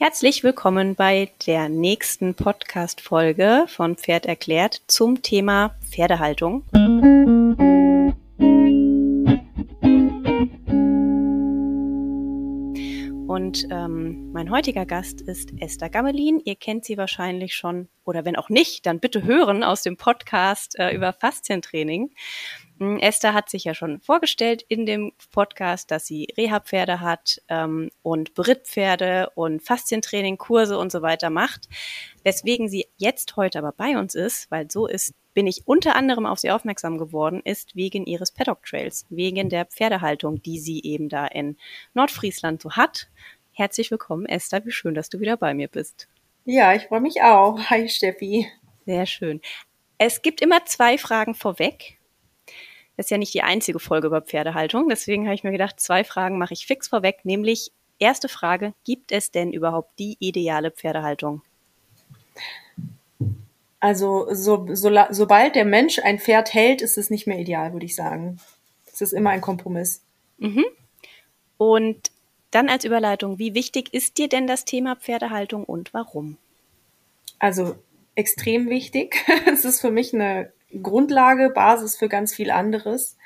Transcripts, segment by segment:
Herzlich willkommen bei der nächsten Podcast-Folge von Pferd erklärt zum Thema Pferdehaltung. Und ähm, mein heutiger Gast ist Esther Gammelin. Ihr kennt sie wahrscheinlich schon, oder wenn auch nicht, dann bitte hören aus dem Podcast äh, über Faszientraining. Hm, Esther hat sich ja schon vorgestellt in dem Podcast, dass sie Reha-Pferde hat ähm, und Berittpferde und Faszientraining, Kurse und so weiter macht. Weswegen sie jetzt heute aber bei uns ist, weil so ist, bin ich unter anderem auf sie aufmerksam geworden, ist wegen ihres Paddock Trails, wegen der Pferdehaltung, die sie eben da in Nordfriesland so hat. Herzlich willkommen, Esther. Wie schön, dass du wieder bei mir bist. Ja, ich freue mich auch. Hi, Steffi. Sehr schön. Es gibt immer zwei Fragen vorweg. Das ist ja nicht die einzige Folge über Pferdehaltung. Deswegen habe ich mir gedacht, zwei Fragen mache ich fix vorweg. Nämlich, erste Frage, gibt es denn überhaupt die ideale Pferdehaltung? Also so, so, sobald der Mensch ein Pferd hält, ist es nicht mehr ideal, würde ich sagen. Es ist immer ein Kompromiss. Mhm. Und dann als Überleitung, wie wichtig ist dir denn das Thema Pferdehaltung und warum? Also extrem wichtig. es ist für mich eine Grundlage, Basis für ganz viel anderes.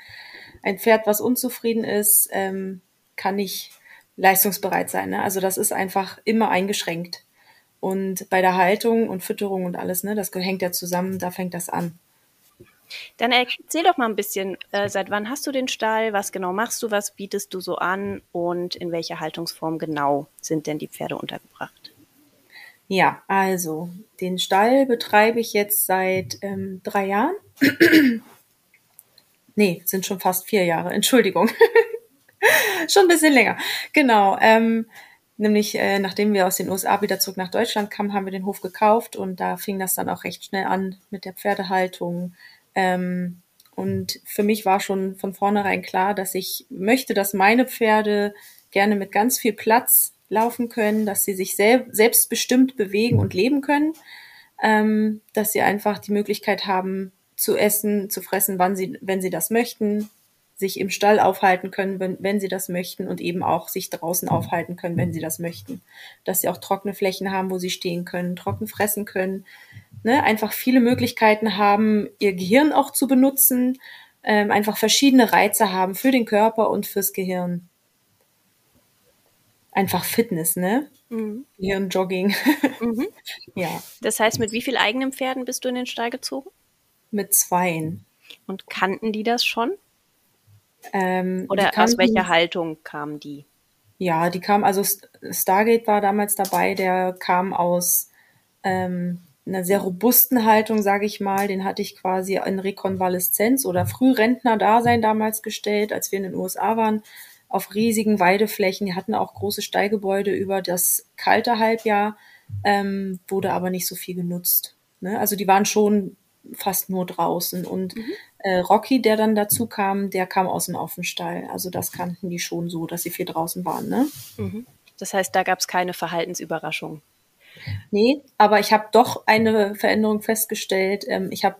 Ein Pferd, was unzufrieden ist, ähm, kann nicht leistungsbereit sein. Ne? Also das ist einfach immer eingeschränkt. Und bei der Haltung und Fütterung und alles, ne, das hängt ja zusammen, da fängt das an. Dann erzähl doch mal ein bisschen, äh, seit wann hast du den Stall, was genau machst du, was bietest du so an und in welcher Haltungsform genau sind denn die Pferde untergebracht? Ja, also den Stall betreibe ich jetzt seit ähm, drei Jahren. nee, sind schon fast vier Jahre. Entschuldigung. schon ein bisschen länger. Genau. Ähm, nämlich äh, nachdem wir aus den USA wieder zurück nach Deutschland kamen, haben wir den Hof gekauft und da fing das dann auch recht schnell an mit der Pferdehaltung. Ähm, und für mich war schon von vornherein klar, dass ich möchte, dass meine Pferde gerne mit ganz viel Platz laufen können, dass sie sich sel selbstbestimmt bewegen und leben können, ähm, dass sie einfach die Möglichkeit haben zu essen, zu fressen, wann sie, wenn sie das möchten, sich im Stall aufhalten können, wenn, wenn sie das möchten und eben auch sich draußen aufhalten können, wenn sie das möchten. Dass sie auch trockene Flächen haben, wo sie stehen können, trocken fressen können, ne? einfach viele Möglichkeiten haben, ihr Gehirn auch zu benutzen, ähm, einfach verschiedene Reize haben für den Körper und fürs Gehirn einfach Fitness, ne? Mhm. Jogging. Mhm. ja. Das heißt, mit wie viel eigenen Pferden bist du in den Stall gezogen? Mit zweien. Und kannten die das schon? Ähm, Oder kannten, aus welcher Haltung kamen die? Ja, die kamen, also Stargate war damals dabei, der kam aus ähm, einer sehr robusten Haltung, sage ich mal. Den hatte ich quasi in Rekonvaleszenz oder Frührentner-Dasein damals gestellt, als wir in den USA waren auf riesigen Weideflächen. Die hatten auch große Stallgebäude über das kalte Halbjahr, ähm, wurde aber nicht so viel genutzt. Ne? Also die waren schon fast nur draußen. Und mhm. äh, Rocky, der dann dazu kam, der kam aus dem Offenstall. Also das kannten die schon so, dass sie viel draußen waren. Ne? Mhm. Das heißt, da gab es keine Verhaltensüberraschung. Nee, aber ich habe doch eine Veränderung festgestellt. Ähm, ich habe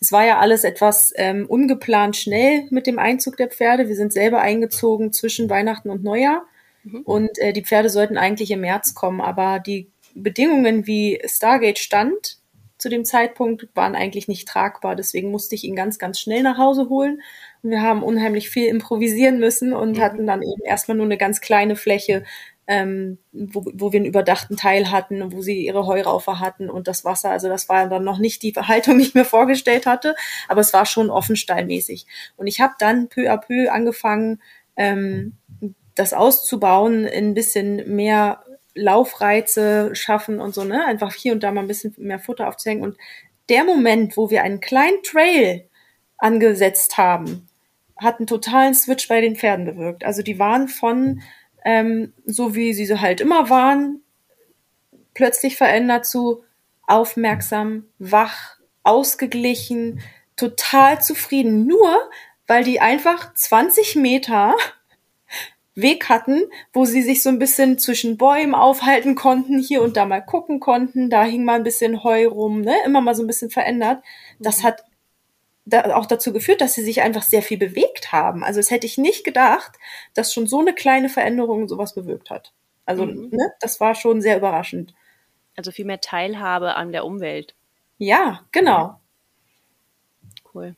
es war ja alles etwas ähm, ungeplant schnell mit dem Einzug der Pferde. Wir sind selber eingezogen zwischen Weihnachten und Neujahr. Mhm. Und äh, die Pferde sollten eigentlich im März kommen, aber die Bedingungen, wie Stargate stand zu dem Zeitpunkt, waren eigentlich nicht tragbar. Deswegen musste ich ihn ganz, ganz schnell nach Hause holen. Und wir haben unheimlich viel improvisieren müssen und mhm. hatten dann eben erstmal nur eine ganz kleine Fläche ähm, wo, wo wir einen überdachten Teil hatten, wo sie ihre Heuraufe hatten und das Wasser. Also das war dann noch nicht die Haltung, die ich mir vorgestellt hatte, aber es war schon offenstallmäßig. Und ich habe dann peu à peu angefangen, ähm, das auszubauen, in ein bisschen mehr Laufreize schaffen und so, ne? Einfach hier und da mal ein bisschen mehr Futter aufzuhängen. Und der Moment, wo wir einen kleinen Trail angesetzt haben, hat einen totalen Switch bei den Pferden bewirkt. Also die waren von ähm, so wie sie so halt immer waren, plötzlich verändert zu aufmerksam, wach, ausgeglichen, total zufrieden. Nur weil die einfach 20 Meter Weg hatten, wo sie sich so ein bisschen zwischen Bäumen aufhalten konnten, hier und da mal gucken konnten, da hing mal ein bisschen Heu rum, ne? immer mal so ein bisschen verändert. Das mhm. hat da auch dazu geführt, dass sie sich einfach sehr viel bewegt haben. Also es hätte ich nicht gedacht, dass schon so eine kleine Veränderung sowas bewirkt hat. Also mhm. ne, das war schon sehr überraschend. Also viel mehr Teilhabe an der Umwelt. Ja, genau. Cool.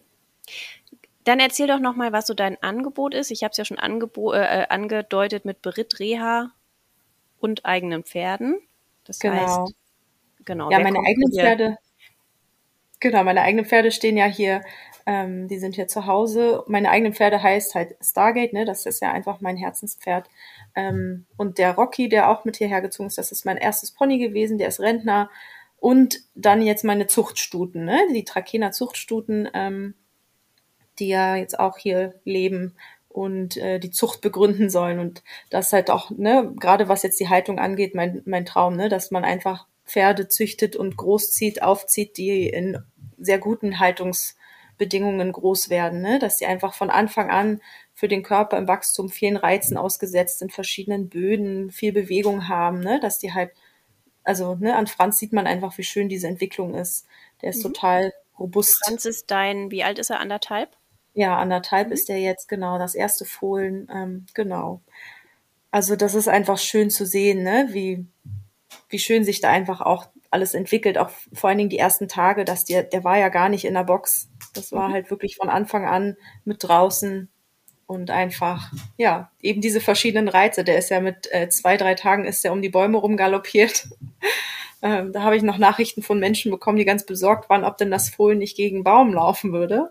Dann erzähl doch noch mal, was so dein Angebot ist. Ich habe es ja schon äh, angedeutet mit Beritt Reha und eigenen Pferden. Das genau. heißt, genau. Ja, meine eigenen Pferde. Genau, meine eigenen Pferde stehen ja hier. Ähm, die sind hier zu Hause. Meine eigenen Pferde heißt halt Stargate, ne? Das ist ja einfach mein Herzenspferd. Ähm, und der Rocky, der auch mit hierher gezogen ist, das ist mein erstes Pony gewesen. Der ist Rentner. Und dann jetzt meine Zuchtstuten, ne? Die Trakehner Zuchtstuten. Ähm, die ja jetzt auch hier leben und äh, die Zucht begründen sollen. Und das ist halt auch, ne, gerade was jetzt die Haltung angeht, mein, mein Traum, ne, dass man einfach Pferde züchtet und großzieht, aufzieht, die in sehr guten Haltungsbedingungen groß werden, ne? dass die einfach von Anfang an für den Körper im Wachstum vielen Reizen ausgesetzt sind, verschiedenen Böden, viel Bewegung haben, ne? dass die halt, also ne, an Franz sieht man einfach, wie schön diese Entwicklung ist. Der ist mhm. total robust. Franz ist dein, wie alt ist er, anderthalb? Ja, anderthalb mhm. ist der jetzt, genau, das erste Fohlen, ähm, genau. Also das ist einfach schön zu sehen, ne? wie, wie schön sich da einfach auch alles entwickelt, auch vor allen Dingen die ersten Tage, dass der, der war ja gar nicht in der Box. Das war mhm. halt wirklich von Anfang an mit draußen und einfach, ja, eben diese verschiedenen Reize. Der ist ja mit äh, zwei, drei Tagen ist er um die Bäume rumgaloppiert. ähm, da habe ich noch Nachrichten von Menschen bekommen, die ganz besorgt waren, ob denn das Fohlen nicht gegen Baum laufen würde.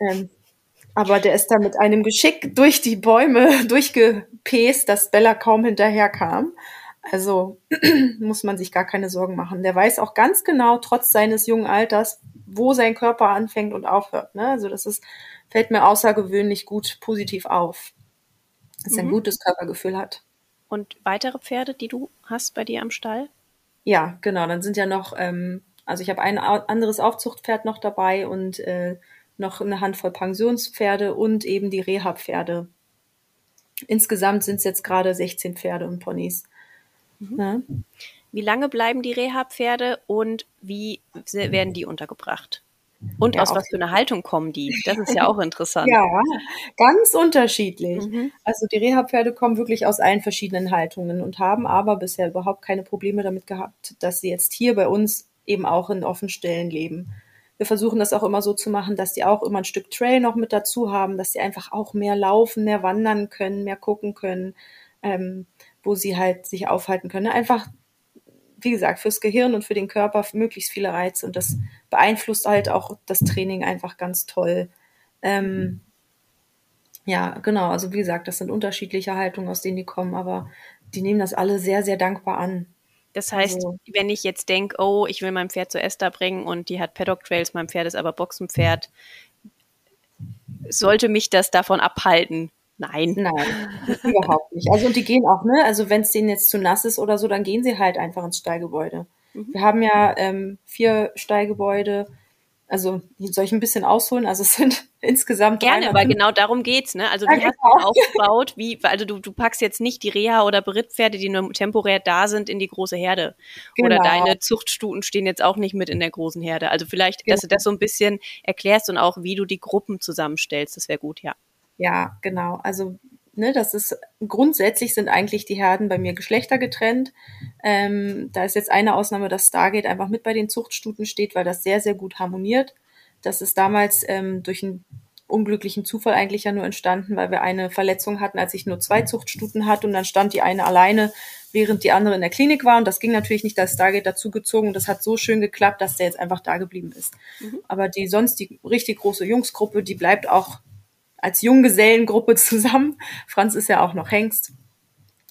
Ähm, aber der ist da mit einem Geschick durch die Bäume durchgepäst, dass Bella kaum hinterherkam. Also muss man sich gar keine Sorgen machen. Der weiß auch ganz genau, trotz seines jungen Alters, wo sein Körper anfängt und aufhört. Ne? Also das ist, fällt mir außergewöhnlich gut positiv auf, dass er ein mhm. gutes Körpergefühl hat. Und weitere Pferde, die du hast bei dir am Stall? Ja, genau. Dann sind ja noch, ähm, also ich habe ein anderes Aufzuchtpferd noch dabei und äh, noch eine Handvoll Pensionspferde und eben die Reha-Pferde. Insgesamt sind es jetzt gerade 16 Pferde und Ponys. Mhm. Ja. Wie lange bleiben die Reha-Pferde und wie werden die untergebracht? Und ja, aus was für einer Haltung kommen die? Das ist ja auch interessant. ja, ganz unterschiedlich. Mhm. Also die Reha-Pferde kommen wirklich aus allen verschiedenen Haltungen und haben aber bisher überhaupt keine Probleme damit gehabt, dass sie jetzt hier bei uns eben auch in Offenstellen leben. Wir versuchen das auch immer so zu machen, dass die auch immer ein Stück Trail noch mit dazu haben, dass sie einfach auch mehr laufen, mehr wandern können, mehr gucken können, ähm, wo sie halt sich aufhalten können. Einfach, wie gesagt, fürs Gehirn und für den Körper möglichst viele Reize und das beeinflusst halt auch das Training einfach ganz toll. Ähm, ja, genau. Also wie gesagt, das sind unterschiedliche Haltungen, aus denen die kommen, aber die nehmen das alle sehr, sehr dankbar an. Das heißt, also, wenn ich jetzt denke, oh, ich will mein Pferd zu Esther bringen und die hat Paddock Trails, mein Pferd ist aber Boxenpferd, sollte mich das davon abhalten? Nein. Nein, überhaupt nicht. Also und die gehen auch, ne? Also wenn es denen jetzt zu nass ist oder so, dann gehen sie halt einfach ins Stallgebäude. Mhm. Wir haben ja ähm, vier Stallgebäude also soll ich ein bisschen ausholen? Also es sind insgesamt gerne, weil genau darum geht's. Ne? Also wie ja, hast genau. du aufgebaut? Wie also du, du packst jetzt nicht die Reha oder Berittpferde, die nur temporär da sind, in die große Herde. Genau. Oder deine Zuchtstuten stehen jetzt auch nicht mit in der großen Herde. Also vielleicht, genau. dass du das so ein bisschen erklärst und auch wie du die Gruppen zusammenstellst. Das wäre gut, ja. Ja, genau. Also ne, das ist grundsätzlich sind eigentlich die Herden bei mir geschlechtergetrennt. Ähm, da ist jetzt eine Ausnahme, dass Stargate einfach mit bei den Zuchtstuten steht, weil das sehr, sehr gut harmoniert. Das ist damals ähm, durch einen unglücklichen Zufall eigentlich ja nur entstanden, weil wir eine Verletzung hatten, als ich nur zwei Zuchtstuten hatte und dann stand die eine alleine, während die andere in der Klinik war und das ging natürlich nicht, da ist Stargate dazugezogen und das hat so schön geklappt, dass der jetzt einfach da geblieben ist. Mhm. Aber die sonst die richtig große Jungsgruppe, die bleibt auch als Junggesellengruppe zusammen. Franz ist ja auch noch Hengst.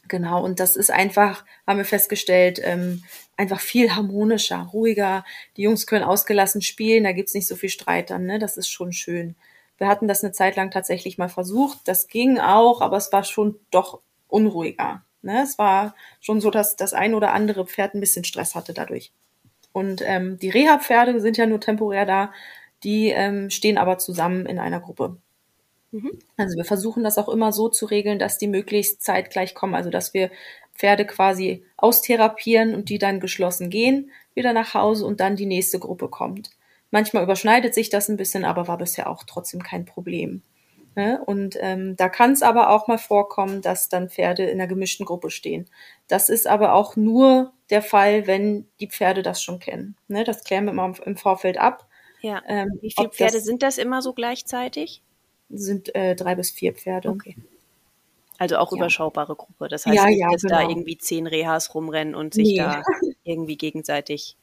Genau, und das ist einfach, haben wir festgestellt, ähm, einfach viel harmonischer, ruhiger. Die Jungs können ausgelassen spielen, da gibt's nicht so viel Streit dann, ne? Das ist schon schön. Wir hatten das eine Zeit lang tatsächlich mal versucht. Das ging auch, aber es war schon doch unruhiger. Ne? Es war schon so, dass das ein oder andere Pferd ein bisschen Stress hatte dadurch. Und ähm, die Reha-Pferde sind ja nur temporär da, die ähm, stehen aber zusammen in einer Gruppe. Mhm. Also wir versuchen das auch immer so zu regeln, dass die möglichst zeitgleich kommen, also dass wir Pferde quasi austherapieren und die dann geschlossen gehen, wieder nach Hause und dann die nächste Gruppe kommt. Manchmal überschneidet sich das ein bisschen, aber war bisher auch trotzdem kein Problem. Ne? Und ähm, da kann es aber auch mal vorkommen, dass dann Pferde in einer gemischten Gruppe stehen. Das ist aber auch nur der Fall, wenn die Pferde das schon kennen. Ne? Das klären wir immer im Vorfeld ab. Ja. Ähm, Wie viele Pferde das sind das immer so gleichzeitig? Sind äh, drei bis vier Pferde. Okay. Also auch ja. überschaubare Gruppe. Das heißt ja, nicht, ja, dass genau. da irgendwie zehn Rehas rumrennen und sich Nee. da irgendwie gegenseitig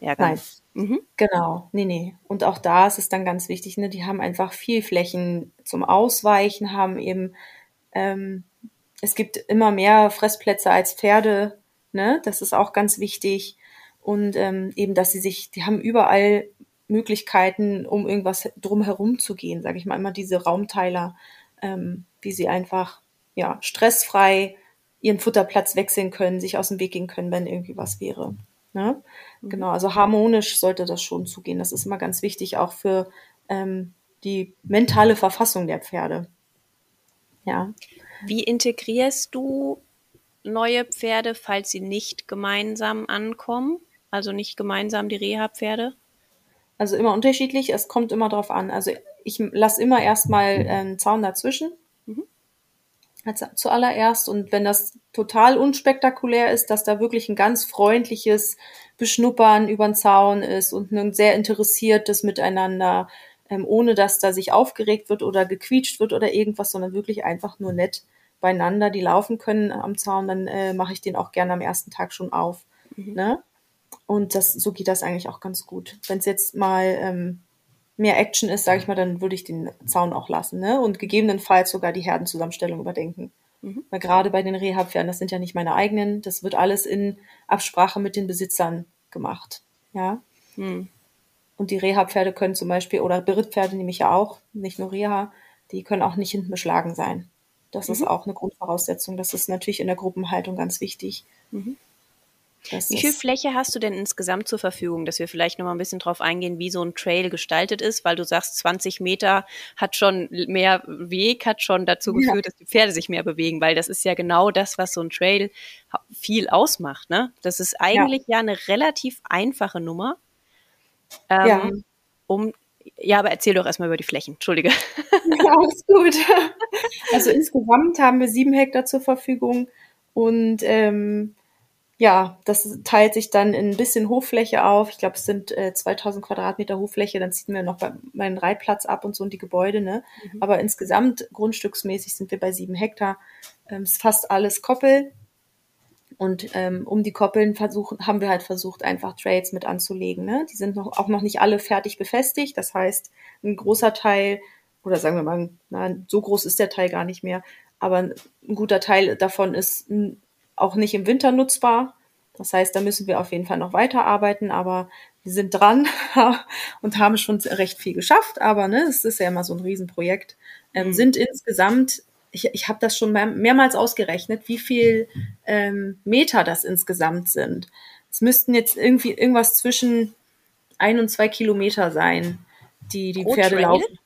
ärgern. Nein. Mhm. Genau, nee, nee. Und auch da ist es dann ganz wichtig, ne, die haben einfach viel Flächen zum Ausweichen, haben eben, ähm, es gibt immer mehr Fressplätze als Pferde, ne, das ist auch ganz wichtig. Und ähm, eben, dass sie sich, die haben überall Möglichkeiten, um irgendwas drumherum zu gehen, sage ich mal, immer diese Raumteiler, ähm, wie sie einfach, ja, stressfrei ihren Futterplatz wechseln können, sich aus dem Weg gehen können, wenn irgendwie was wäre. Ne? Genau, also harmonisch sollte das schon zugehen. Das ist immer ganz wichtig, auch für ähm, die mentale Verfassung der Pferde. Ja. Wie integrierst du neue Pferde, falls sie nicht gemeinsam ankommen? Also nicht gemeinsam die Reha-Pferde? Also immer unterschiedlich, es kommt immer drauf an. Also ich lasse immer erstmal einen Zaun dazwischen. Mhm. Als zuallererst. Und wenn das total unspektakulär ist, dass da wirklich ein ganz freundliches Beschnuppern über den Zaun ist und ein sehr interessiertes Miteinander, ähm, ohne dass da sich aufgeregt wird oder gequietscht wird oder irgendwas, sondern wirklich einfach nur nett beieinander, die laufen können am Zaun, dann äh, mache ich den auch gerne am ersten Tag schon auf. Mhm. Ne? Und das, so geht das eigentlich auch ganz gut. Wenn es jetzt mal ähm, mehr Action ist, sage ich mal, dann würde ich den Zaun auch lassen, ne? Und gegebenenfalls sogar die Herdenzusammenstellung überdenken. Mhm. Weil gerade bei den Rehab-Pferden, das sind ja nicht meine eigenen, das wird alles in Absprache mit den Besitzern gemacht. Ja. Hm. Und die Reha-Pferde können zum Beispiel, oder Berittpferde nehme ich ja auch, nicht nur Reha, die können auch nicht hinten beschlagen sein. Das Mhm. ist auch eine Grundvoraussetzung. Das ist natürlich in der Gruppenhaltung ganz wichtig. Mhm. Dass Wie viel das- Fläche hast du denn insgesamt zur Verfügung, dass wir vielleicht noch mal ein bisschen drauf eingehen, wie so ein Trail gestaltet ist, weil du sagst, 20 Meter hat schon mehr Weg, hat schon dazu Ja. geführt, dass die Pferde sich mehr bewegen, weil das ist ja genau das, was so ein Trail viel ausmacht. Ne? Das ist eigentlich ja, eine relativ einfache Nummer. Ähm, Ja. Um, ja, aber erzähl doch erstmal über die Flächen. Entschuldige. Ja, alles gut. Also insgesamt haben wir sieben Hektar zur Verfügung und ähm, ja, das teilt sich dann in ein bisschen Hoffläche auf. Ich glaube, es sind äh, 2000 Quadratmeter Hoffläche. Dann ziehen wir noch bei, meinen Reitplatz ab und so und die Gebäude. Ne? Mhm. Aber insgesamt grundstücksmäßig sind wir bei sieben Hektar. Ähm, ist fast alles Koppel. Und ähm, um die Koppeln versuchen, haben wir halt versucht, einfach Trades mit anzulegen. Ne? Die sind noch, auch noch nicht alle fertig befestigt. Das heißt, ein großer Teil, oder sagen wir mal, na, so groß ist der Teil gar nicht mehr, aber ein guter Teil davon ist mm, auch nicht im Winter nutzbar. Das heißt, da müssen wir auf jeden Fall noch weiterarbeiten, aber wir sind dran und haben schon recht viel geschafft. Aber ne, es ist ja immer so ein Riesenprojekt. Ähm, Mhm. Sind insgesamt, ich, ich habe das schon mehr, mehrmals ausgerechnet, wie viel ähm, Meter das insgesamt sind. Es müssten jetzt irgendwie irgendwas zwischen ein und zwei Kilometer sein, die die Pro Pferde Trail? laufen.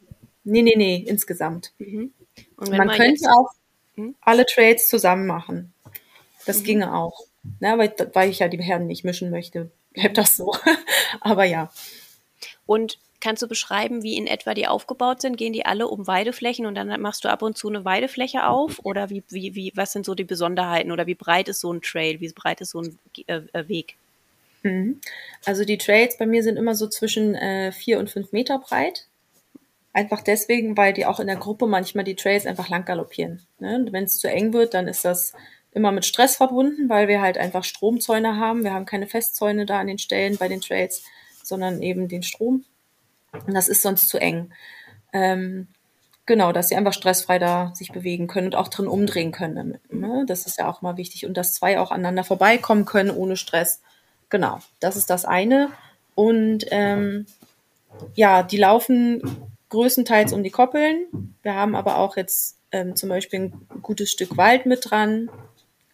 Nee, nee, nee, insgesamt. Mhm. Und Man man könnte auch Hm? alle Trades zusammen machen. Das Mhm. ginge auch. Ne, weil, weil ich ja die Herden nicht mischen möchte, bleibt das so. Aber ja. Und kannst du beschreiben, wie in etwa die aufgebaut sind? Gehen die alle um Weideflächen und dann machst du ab und zu eine Weidefläche auf? Oder wie, wie, wie, was sind so die Besonderheiten? Oder wie breit ist so ein Trail? Wie breit ist so ein äh, äh, Weg? Mhm. Also die Trails bei mir sind immer so zwischen äh, vier und fünf Meter breit. Einfach deswegen, weil die auch in der Gruppe manchmal die Trails einfach lang galoppieren. Ne? Und Wenn es zu eng wird, dann ist das immer mit Stress verbunden, weil wir halt einfach Stromzäune haben. Wir haben keine Festzäune da an den Stellen bei den Trails, sondern eben den Strom. Und das ist sonst zu eng. Ähm, genau, dass sie einfach stressfrei da sich bewegen können und auch drin umdrehen können damit. Ne? Das ist ja auch mal wichtig. Und dass zwei auch aneinander vorbeikommen können ohne Stress. Genau, das ist das eine. Und ähm, ja, die laufen größtenteils um die Koppeln. Wir haben aber auch jetzt ähm, zum Beispiel ein gutes Stück Wald mit dran,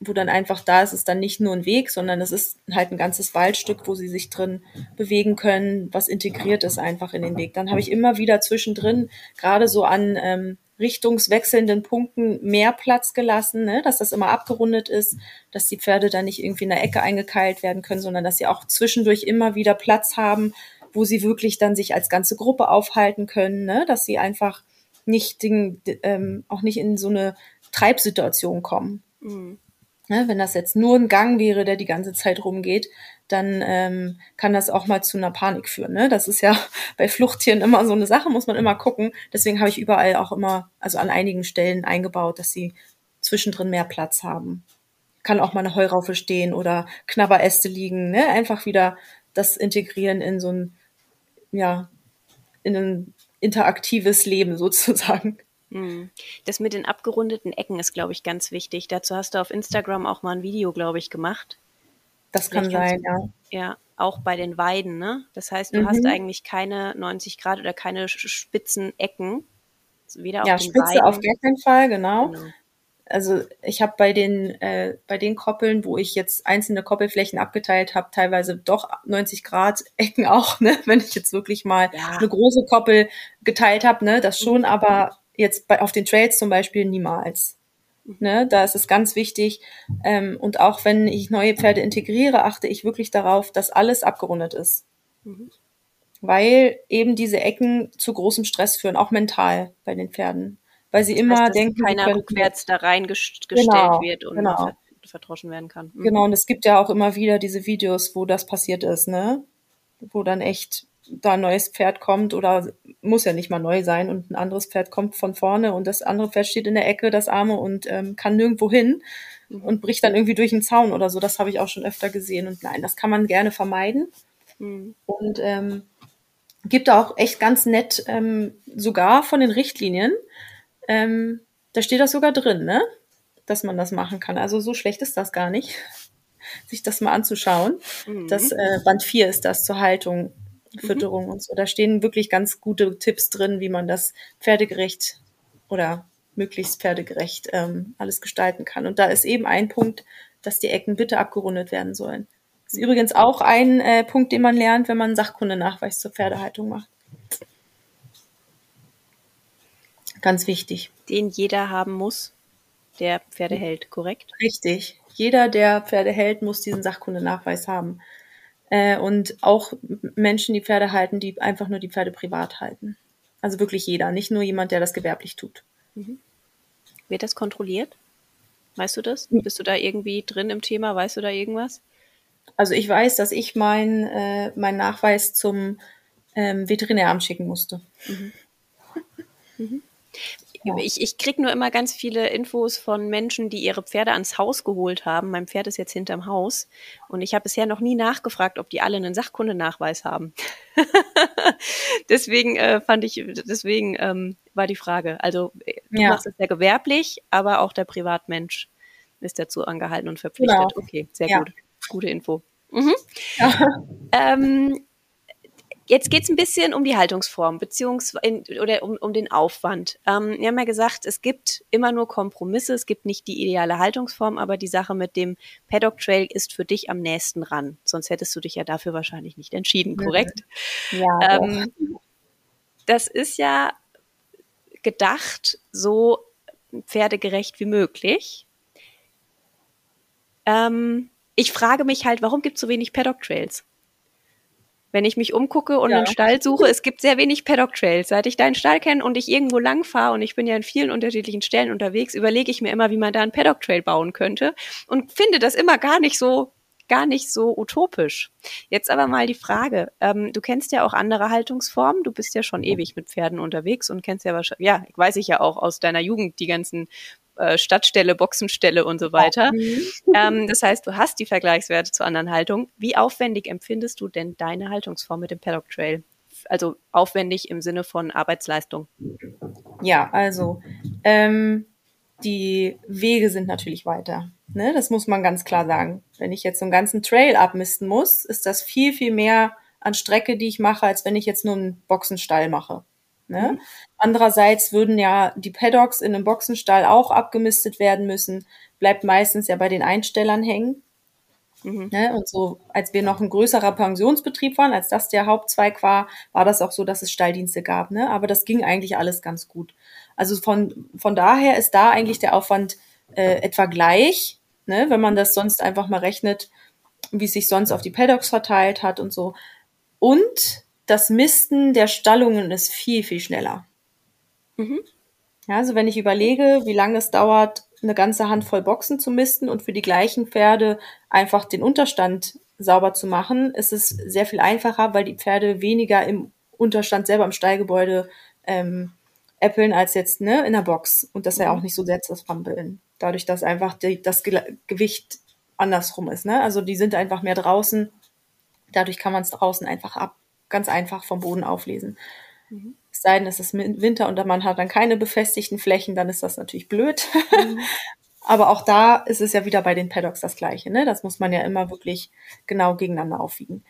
wo dann einfach da ist, ist dann nicht nur ein Weg, sondern es ist halt ein ganzes Waldstück, wo sie sich drin bewegen können, was integriert ist einfach in den Weg. Dann habe ich immer wieder zwischendrin, gerade so an ähm, richtungswechselnden Punkten, mehr Platz gelassen, ne? dass das immer abgerundet ist, dass die Pferde dann nicht irgendwie in der Ecke eingekeilt werden können, sondern dass sie auch zwischendurch immer wieder Platz haben, wo sie wirklich dann sich als ganze Gruppe aufhalten können, ne? dass sie einfach nicht den, ähm, auch nicht in so eine Treibsituation kommen. Mhm. Ne, wenn das jetzt nur ein Gang wäre, der die ganze Zeit rumgeht, dann ähm, kann das auch mal zu einer Panik führen. Ne? Das ist ja bei Fluchttieren immer so eine Sache, muss man immer gucken. Deswegen habe ich überall auch immer, also an einigen Stellen eingebaut, dass sie zwischendrin mehr Platz haben. Kann auch mal eine Heuraufe stehen oder Knabberäste liegen. Ne? Einfach wieder das integrieren in so ein, ja, in ein interaktives Leben sozusagen. Hm. Das mit den abgerundeten Ecken ist, glaube ich, ganz wichtig. Dazu hast du auf Instagram auch mal ein Video, glaube ich, gemacht. Das kann sein, ja. Ja, auch bei den Weiden, ne? Das heißt, du mhm. hast eigentlich keine 90 Grad oder keine spitzen Ecken. Weder ja, auf den Spitze Weiden. auf gar keinen Fall, genau. genau. Also ich habe bei den äh, bei den Koppeln, wo ich jetzt einzelne Koppelflächen abgeteilt habe, teilweise doch 90 Grad Ecken auch, ne? Wenn ich jetzt wirklich mal ja. eine große Koppel geteilt habe, ne? Das schon, mhm. aber jetzt bei, auf den Trails zum Beispiel niemals. Ne, da ist es ganz wichtig. Ähm, und auch wenn ich neue Pferde integriere, achte ich wirklich darauf, dass alles abgerundet ist. Mhm. Weil eben diese Ecken zu großem Stress führen, auch mental bei den Pferden. Weil sie das immer heißt, denken, keiner rückwärts da reingestellt genau, wird und genau. verdroschen werden kann. Mhm. Genau, und es gibt ja auch immer wieder diese Videos, wo das passiert ist, ne? Wo dann echt da ein neues Pferd kommt oder muss ja nicht mal neu sein und ein anderes Pferd kommt von vorne und das andere Pferd steht in der Ecke, das Arme und ähm, kann nirgendwo hin mhm. und bricht dann irgendwie durch den Zaun oder so. Das habe ich auch schon öfter gesehen und nein, das kann man gerne vermeiden. Mhm. Und ähm, gibt auch echt ganz nett ähm, sogar von den Richtlinien. Ähm, da steht das sogar drin, ne? Dass man das machen kann. Also so schlecht ist das gar nicht, sich das mal anzuschauen. Mhm. Das äh, Band 4 ist das zur Haltung. Fütterung mhm. und so. Da stehen wirklich ganz gute Tipps drin, wie man das pferdegerecht oder möglichst pferdegerecht ähm, alles gestalten kann. Und da ist eben ein Punkt, dass die Ecken bitte abgerundet werden sollen. Das ist übrigens auch ein äh, Punkt, den man lernt, wenn man Sachkundenachweis zur Pferdehaltung macht. Ganz wichtig. Den jeder haben muss, der Pferde hält, korrekt? Richtig. Jeder, der Pferde hält, muss diesen Sachkundenachweis haben äh, und auch Menschen, die Pferde halten, die einfach nur die Pferde privat halten. Also wirklich jeder, nicht nur jemand, der das gewerblich tut. Mhm. Wird das kontrolliert? Weißt du das? Bist du da irgendwie drin im Thema? Weißt du da irgendwas? Also ich weiß, dass ich meinen äh, mein Nachweis zum ähm, Veterinäramt schicken musste. Mhm. Mhm. Ja. Ich, ich kriege nur immer ganz viele Infos von Menschen, die ihre Pferde ans Haus geholt haben. Mein Pferd ist jetzt hinterm Haus und ich habe bisher noch nie nachgefragt, ob die alle einen Sachkundenachweis haben. deswegen äh, fand ich, deswegen ähm, war die Frage. Also äh, du ja. machst es ja gewerblich, aber auch der Privatmensch ist dazu angehalten und verpflichtet. Genau. Okay, sehr ja. gut. Gute Info. Mhm. Ja. Ähm, Jetzt geht es ein bisschen um die Haltungsform beziehungsweise oder um, um den Aufwand. Ähm, wir haben ja gesagt, es gibt immer nur Kompromisse, es gibt nicht die ideale Haltungsform, aber die Sache mit dem Paddock Trail ist für dich am nächsten ran. Sonst hättest du dich ja dafür wahrscheinlich nicht entschieden, korrekt? Ja. Ähm, das ist ja gedacht so pferdegerecht wie möglich. Ähm, ich frage mich halt, warum gibt es so wenig Paddock Trails? Wenn ich mich umgucke und ja. einen Stall suche, es gibt sehr wenig Paddock Trails. Seit ich deinen Stall kenne und ich irgendwo lang fahre und ich bin ja in vielen unterschiedlichen Stellen unterwegs, überlege ich mir immer, wie man da einen Paddock Trail bauen könnte und finde das immer gar nicht so gar nicht so utopisch. Jetzt aber mal die Frage, ähm, du kennst ja auch andere Haltungsformen, du bist ja schon ewig mit Pferden unterwegs und kennst ja wahrscheinlich, ja, weiß ich ja auch aus deiner Jugend die ganzen äh, Stadtstelle, Boxenstelle und so weiter. Mhm. Ähm, das heißt, du hast die Vergleichswerte zu anderen Haltungen. Wie aufwendig empfindest du denn deine Haltungsform mit dem Paddock Trail? Also aufwendig im Sinne von Arbeitsleistung. Ja, also ähm, die Wege sind natürlich weiter. Ne? Das muss man ganz klar sagen. Wenn ich jetzt so einen ganzen Trail abmisten muss, ist das viel, viel mehr an Strecke, die ich mache, als wenn ich jetzt nur einen Boxenstall mache. Ne? Mhm. Andererseits würden ja die Paddocks in einem Boxenstall auch abgemistet werden müssen, bleibt meistens ja bei den Einstellern hängen. Mhm. Ne? Und so, als wir noch ein größerer Pensionsbetrieb waren, als das der Hauptzweig war, war das auch so, dass es Stalldienste gab. Ne? Aber das ging eigentlich alles ganz gut. Also von, von daher ist da eigentlich der Aufwand äh, etwa gleich, ne? wenn man das sonst einfach mal rechnet, wie es sich sonst auf die Paddocks verteilt hat und so. Und das Misten der Stallungen ist viel, viel schneller. Mhm. Ja, also wenn ich überlege, wie lange es dauert, eine ganze Handvoll Boxen zu misten und für die gleichen Pferde einfach den Unterstand sauber zu machen, ist es sehr viel einfacher, weil die Pferde weniger im Unterstand selber im Stallgebäude ähm, äppeln als jetzt ne, in der Box und das ja auch mhm. nicht so sehr zerstrampeln. Dadurch, dass einfach die, das Ge Gewicht andersrum ist. Ne? Also die sind einfach mehr draußen. Dadurch kann man es draußen einfach ab, ganz einfach vom Boden auflesen. Mhm. Es sei denn, es ist Winter und man hat dann keine befestigten Flächen, dann ist das natürlich blöd. Mhm. Aber auch da ist es ja wieder bei den Paddocks das Gleiche. Ne? Das muss man ja immer wirklich genau gegeneinander aufwiegen.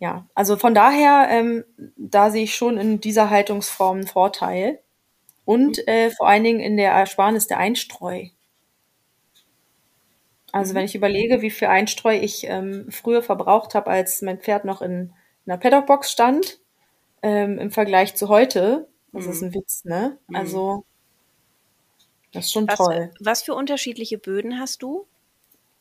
Ja, also von daher, ähm, da sehe ich schon in dieser Haltungsform einen Vorteil. Und mhm. äh, vor allen Dingen in der Ersparnis der Einstreu. Also wenn mhm. ich überlege, wie viel Einstreu ich ähm, früher verbraucht habe, als mein Pferd noch in einer Paddockbox stand, ähm, im Vergleich zu heute, das mhm. ist ein Witz, ne? Mhm. Also das ist schon was, toll. Was für unterschiedliche Böden hast du?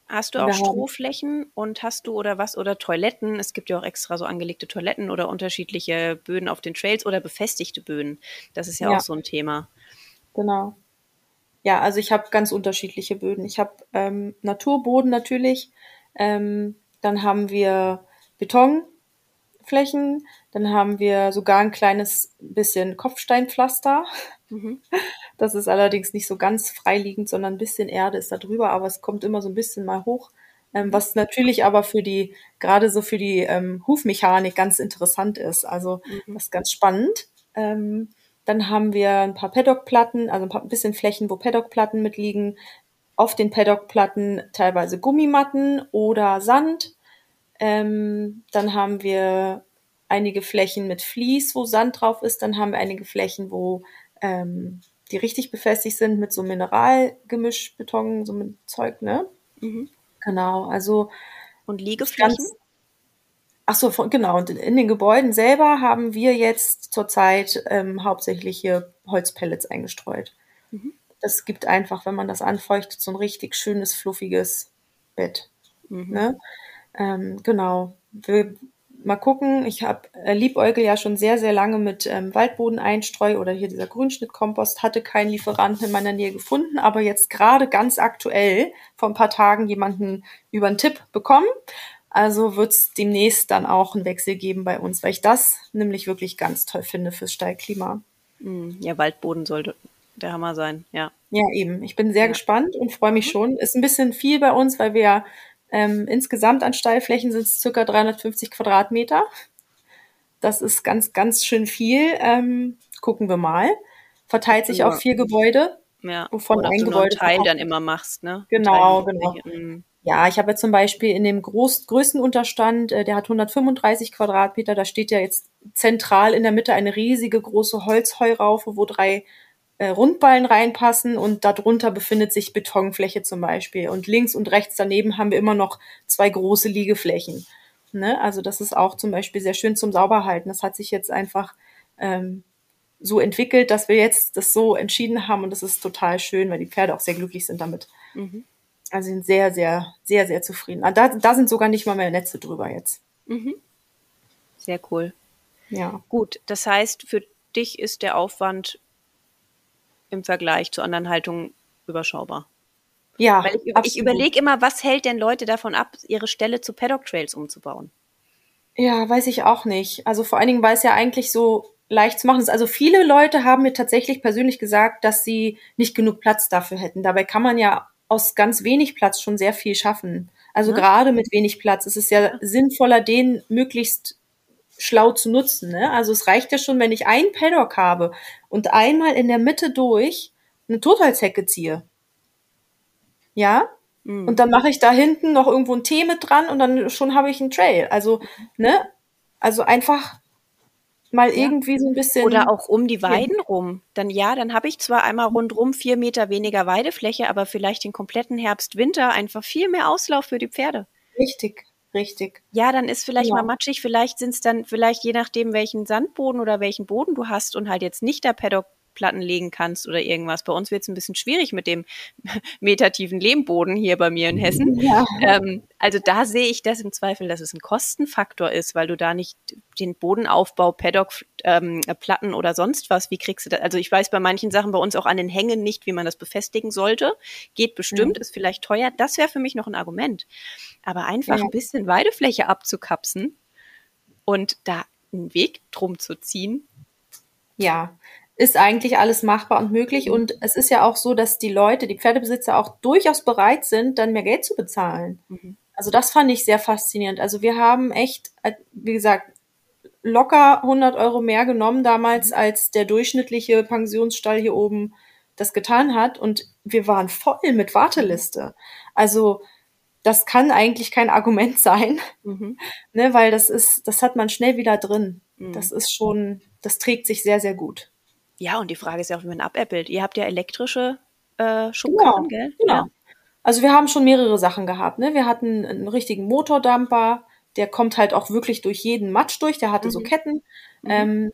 Hast du auch Strohflächen und hast du oder was oder Toiletten? Es gibt ja auch extra so angelegte Toiletten oder unterschiedliche Böden auf den Trails oder befestigte Böden. Das ist ja, ja. auch so ein Thema. Genau. Ja, also ich habe ganz unterschiedliche Böden. Ich habe ähm, Naturboden natürlich. Ähm, dann haben wir Betonflächen. Dann haben wir sogar ein kleines bisschen Kopfsteinpflaster. Mhm. Das ist allerdings nicht so ganz freiliegend, sondern ein bisschen Erde ist da drüber, aber es kommt immer so ein bisschen mal hoch. Ähm, was natürlich aber für die, gerade so für die ähm, Hufmechanik ganz interessant ist. Also mhm. das ist ganz spannend. Ähm, dann haben wir ein paar Paddockplatten, also ein, paar, ein bisschen Flächen, wo Paddockplatten mitliegen. Auf den Paddockplatten teilweise Gummimatten oder Sand. Ähm, dann haben wir einige Flächen mit Vlies, wo Sand drauf ist. Dann haben wir einige Flächen, wo ähm, die richtig befestigt sind mit so Mineralgemischbeton, so mit Zeug, ne? Mhm. Genau, also. Und Liegeflächen? Ganz, ach so, von, genau. Und in den Gebäuden selber haben wir jetzt zurzeit ähm, hauptsächlich hier Holzpellets eingestreut. Mhm. Das gibt einfach, wenn man das anfeuchtet, so ein richtig schönes, fluffiges Bett. Mhm. Ne? Ähm, genau. Wir mal gucken. Ich habe äh, Liebäugel ja schon sehr, sehr lange mit ähm, Waldbodeneinstreu oder hier dieser Grünschnittkompost, hatte keinen Lieferanten in meiner Nähe gefunden, aber jetzt gerade ganz aktuell vor ein paar Tagen jemanden über einen Tipp bekommen. Also wird es demnächst dann auch einen Wechsel geben bei uns, weil ich das nämlich wirklich ganz toll finde fürs Steilklima. Hm, ja, Waldboden sollte der Hammer sein, ja. Ja, eben. Ich bin sehr ja. gespannt und freue mich mhm. schon. Ist ein bisschen viel bei uns, weil wir ja ähm, insgesamt an Steilflächen sind es circa 350 Quadratmeter. Das ist ganz, ganz schön viel. Ähm, gucken wir mal. Verteilt sich ja. auf vier Gebäude. Ja. Wovon ein Gebäude Teil dann immer machst, ne? Genau, genau. Mhm. Ja, ich habe jetzt zum Beispiel in dem groß, größten Unterstand, äh, der hat 135 Quadratmeter, da steht ja jetzt zentral in der Mitte eine riesige große Holzheuraufe, wo drei äh, Rundballen reinpassen und darunter befindet sich Betonfläche zum Beispiel. Und links und rechts daneben haben wir immer noch zwei große Liegeflächen. Ne? Also das ist auch zum Beispiel sehr schön zum Sauberhalten. Das hat sich jetzt einfach ähm, so entwickelt, dass wir jetzt das so entschieden haben und das ist total schön, weil die Pferde auch sehr glücklich sind damit. Mhm. Also sind sehr, sehr, sehr, sehr zufrieden. Ah, da, da sind sogar nicht mal mehr Netze drüber jetzt. Mhm. Sehr cool. Ja. Gut, das heißt, für dich ist der Aufwand im Vergleich zu anderen Haltungen überschaubar. Ja, Weil ich, ich überlege immer, was hält denn Leute davon ab, ihre Stelle zu Paddock Trails umzubauen? Ja, weiß ich auch nicht. Also vor allen Dingen, weil es ja eigentlich so leicht zu machen ist. Also viele Leute haben mir tatsächlich persönlich gesagt, dass sie nicht genug Platz dafür hätten. Dabei kann man ja aus ganz wenig Platz schon sehr viel schaffen. Also ja. gerade mit wenig Platz ist es ja, ja, sinnvoller, den möglichst schlau zu nutzen. Ne? Also es reicht ja schon, wenn ich einen Paddock habe und einmal in der Mitte durch eine Totholzhecke ziehe. Ja? Mhm. Und dann mache ich da hinten noch irgendwo ein Tee mit dran und dann schon habe ich einen Trail. Also, ne? Also einfach mal ja. irgendwie so ein bisschen. Oder auch um die Weiden rum. Dann ja, dann habe ich zwar einmal rundrum vier Meter weniger Weidefläche, aber vielleicht den kompletten Herbst, Winter einfach viel mehr Auslauf für die Pferde. Richtig, richtig. Ja, dann ist vielleicht ja. mal matschig, vielleicht sind es dann, vielleicht je nachdem, welchen Sandboden oder welchen Boden du hast und halt jetzt nicht der Paddock Platten legen kannst oder irgendwas. Bei uns wird es ein bisschen schwierig mit dem metertiefen Lehmboden hier bei mir in Hessen. Ja. Ähm, also da sehe ich das im Zweifel, dass es ein Kostenfaktor ist, weil du da nicht den Bodenaufbau, Paddock, ähm, Platten oder sonst was, wie kriegst du das? Also ich weiß bei manchen Sachen bei uns auch an den Hängen nicht, wie man das befestigen sollte. Geht bestimmt, mhm. ist vielleicht teuer. Das wäre für mich noch ein Argument. Aber einfach ja. ein bisschen Weidefläche abzukapsen und da einen Weg drum zu ziehen. Ja, ist eigentlich alles machbar und möglich. Mhm. Und es ist ja auch so, dass die Leute, die Pferdebesitzer auch durchaus bereit sind, dann mehr Geld zu bezahlen. Mhm. Also das fand ich sehr faszinierend. Also wir haben echt, äh, wie gesagt, locker 100 Euro mehr genommen damals, mhm. als der durchschnittliche Pensionsstall hier oben das getan hat. Und wir waren voll mit Warteliste. Also das kann eigentlich kein Argument sein, mhm. ne, weil das ist, das hat man schnell wieder drin. Mhm. Das ist schon, das trägt sich sehr, sehr gut. Ja, und die Frage ist ja auch, wie man abäppelt. Ihr habt ja elektrische äh, Schubkarren, genau, gell? Genau. Ja. Also wir haben schon mehrere Sachen gehabt. Ne? Wir hatten einen richtigen Motordamper, der kommt halt auch wirklich durch jeden Matsch durch. Der hatte mhm. so Ketten. Mhm. Ähm,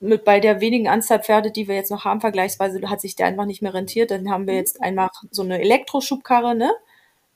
mit bei der wenigen Anzahl Pferde, die wir jetzt noch haben, vergleichsweise hat sich der einfach nicht mehr rentiert. Dann haben wir mhm. jetzt einfach so eine Elektroschubkarre, ne?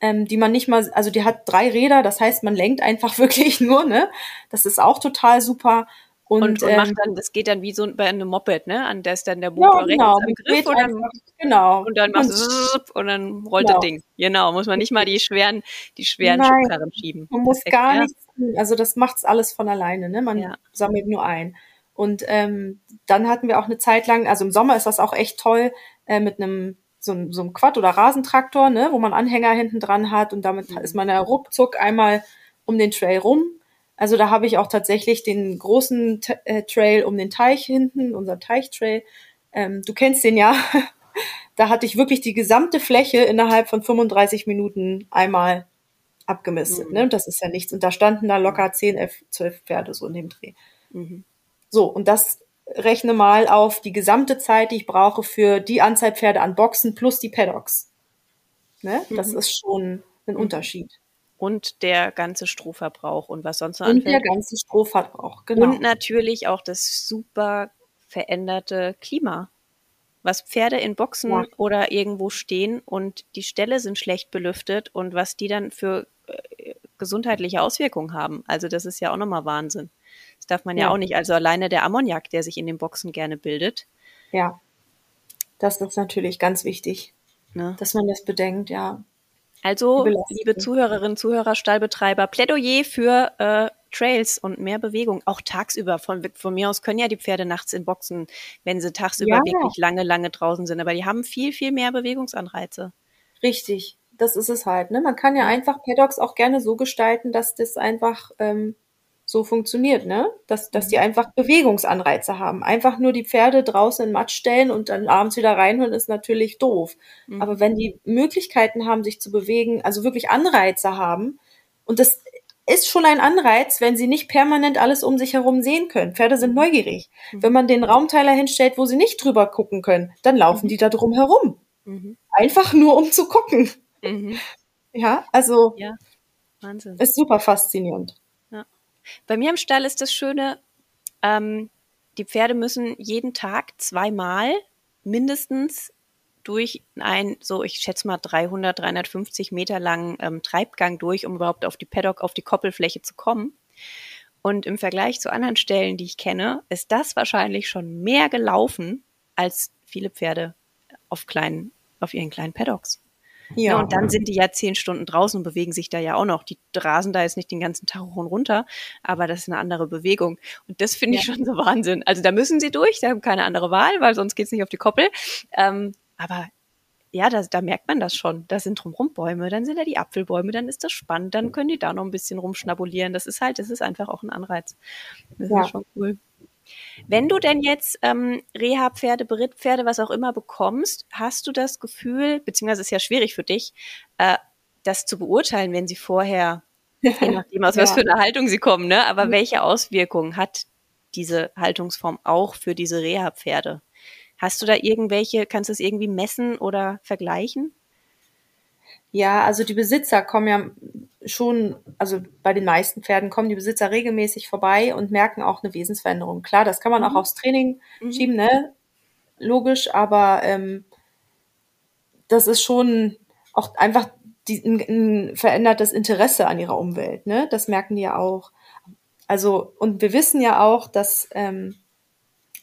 Ähm, die man nicht mal, also die hat drei Räder, das heißt, man lenkt einfach wirklich nur, ne? Das ist auch total super. Und, und, und macht ähm, dann, das geht dann wie so bei einem Moped, ne? An der ist dann der Motor ja, genau, rechts am Griff und dann, genau. und dann macht und, und dann rollt genau. das Ding. Genau, muss man nicht mal die schweren, die schweren Nein, Schubkarren schieben. Man muss Perfekt, gar ja. nichts tun. Also das macht's alles von alleine, ne? Man ja. sammelt nur ein. Und ähm, dann hatten wir auch eine Zeit lang, also im Sommer ist das auch echt toll, äh, mit einem so, so einem Quad- oder Rasentraktor, ne, wo man Anhänger hinten dran hat und damit mhm. ist man ja ruckzuck einmal um den Trail rum also da habe ich auch tatsächlich den großen äh, Trail um den Teich hinten, unser Teichtrail. Ähm, du kennst den ja. da hatte ich wirklich die gesamte Fläche innerhalb von 35 Minuten einmal abgemistet. Mhm. Ne? Das ist ja nichts. Und da standen da locker 10, 11, 12 Pferde so in dem Dreh. Mhm. So, und das rechne mal auf die gesamte Zeit, die ich brauche für die Anzahl Pferde an Boxen plus die Paddocks. Ne? Das mhm. ist schon ein mhm. Unterschied und der ganze Strohverbrauch und was sonst noch Und anfällt. der ganze Strohverbrauch, genau. Und natürlich auch das super veränderte Klima. Was Pferde in Boxen ja. oder irgendwo stehen und die Ställe sind schlecht belüftet und was die dann für äh, gesundheitliche Auswirkungen haben. Also das ist ja auch nochmal Wahnsinn. Das darf man ja. ja auch nicht. Also alleine der Ammoniak, der sich in den Boxen gerne bildet. Ja, das ist natürlich ganz wichtig, ne? dass man das bedenkt, ja. Also, liebe Zuhörerinnen, Zuhörer, Stallbetreiber, Plädoyer für äh, Trails und mehr Bewegung, auch tagsüber. Von, von mir aus können ja die Pferde nachts in Boxen, wenn sie tagsüber ja. wirklich lange, lange draußen sind. Aber die haben viel, viel mehr Bewegungsanreize. Richtig, das ist es halt. Ne? Man kann ja einfach Paddocks auch gerne so gestalten, dass das einfach ähm, so funktioniert, ne? Dass, dass die mhm. einfach Bewegungsanreize haben. Einfach nur die Pferde draußen in Matsch stellen und dann abends wieder reinholen, ist natürlich doof. Mhm. Aber wenn die Möglichkeiten haben, sich zu bewegen, also wirklich Anreize haben, und das ist schon ein Anreiz, wenn sie nicht permanent alles um sich herum sehen können. Pferde sind mhm. neugierig. Mhm. Wenn man den Raumteiler hinstellt, wo sie nicht drüber gucken können, dann laufen mhm. die da drum herum. Mhm. Einfach nur um zu gucken. Ja, also ja. Wahnsinn. ist super faszinierend. Bei mir im Stall ist das Schöne, ähm, die Pferde müssen jeden Tag zweimal mindestens durch ein, so ich schätze mal 300, 350 Meter langen ähm, Treibgang durch, um überhaupt auf die Paddock, auf die Koppelfläche zu kommen. Und im Vergleich zu anderen Stellen, die ich kenne, ist das wahrscheinlich schon mehr gelaufen als viele Pferde auf kleinen, auf ihren kleinen Paddocks. Ja. ja. Und dann sind die ja zehn Stunden draußen und bewegen sich da ja auch noch. Die rasen da jetzt nicht den ganzen Tag hoch und runter, aber das ist eine andere Bewegung. Und das finde ich ja. schon so Wahnsinn. Also da müssen sie durch, sie haben keine andere Wahl, weil sonst geht's nicht auf die Koppel. Ähm, aber ja, da, da merkt man das schon. Da sind drumherum Bäume, dann sind da die Apfelbäume, dann ist das spannend, dann können die da noch ein bisschen rumschnabulieren. Das ist halt, das ist einfach auch ein Anreiz. Das ja. ist schon cool. Wenn du denn jetzt ähm, Reha-Pferde, Berittpferde, was auch immer bekommst, hast du das Gefühl, beziehungsweise ist ja schwierig für dich, äh, das zu beurteilen, wenn sie vorher, je nachdem aus ja. was für eine Haltung sie kommen, ne? Aber mhm. welche Auswirkungen hat diese Haltungsform auch für diese Reha-Pferde? Hast du da irgendwelche, kannst du es irgendwie messen oder vergleichen? Ja, also die Besitzer kommen ja schon, also bei den meisten Pferden kommen die Besitzer regelmäßig vorbei und merken auch eine Wesensveränderung. Klar, das kann man mhm. auch aufs Training mhm. schieben, ne? logisch, aber ähm, das ist schon auch einfach die, ein, ein verändertes Interesse an ihrer Umwelt. Ne? Das merken die ja auch. Also, und wir wissen ja auch, dass ähm,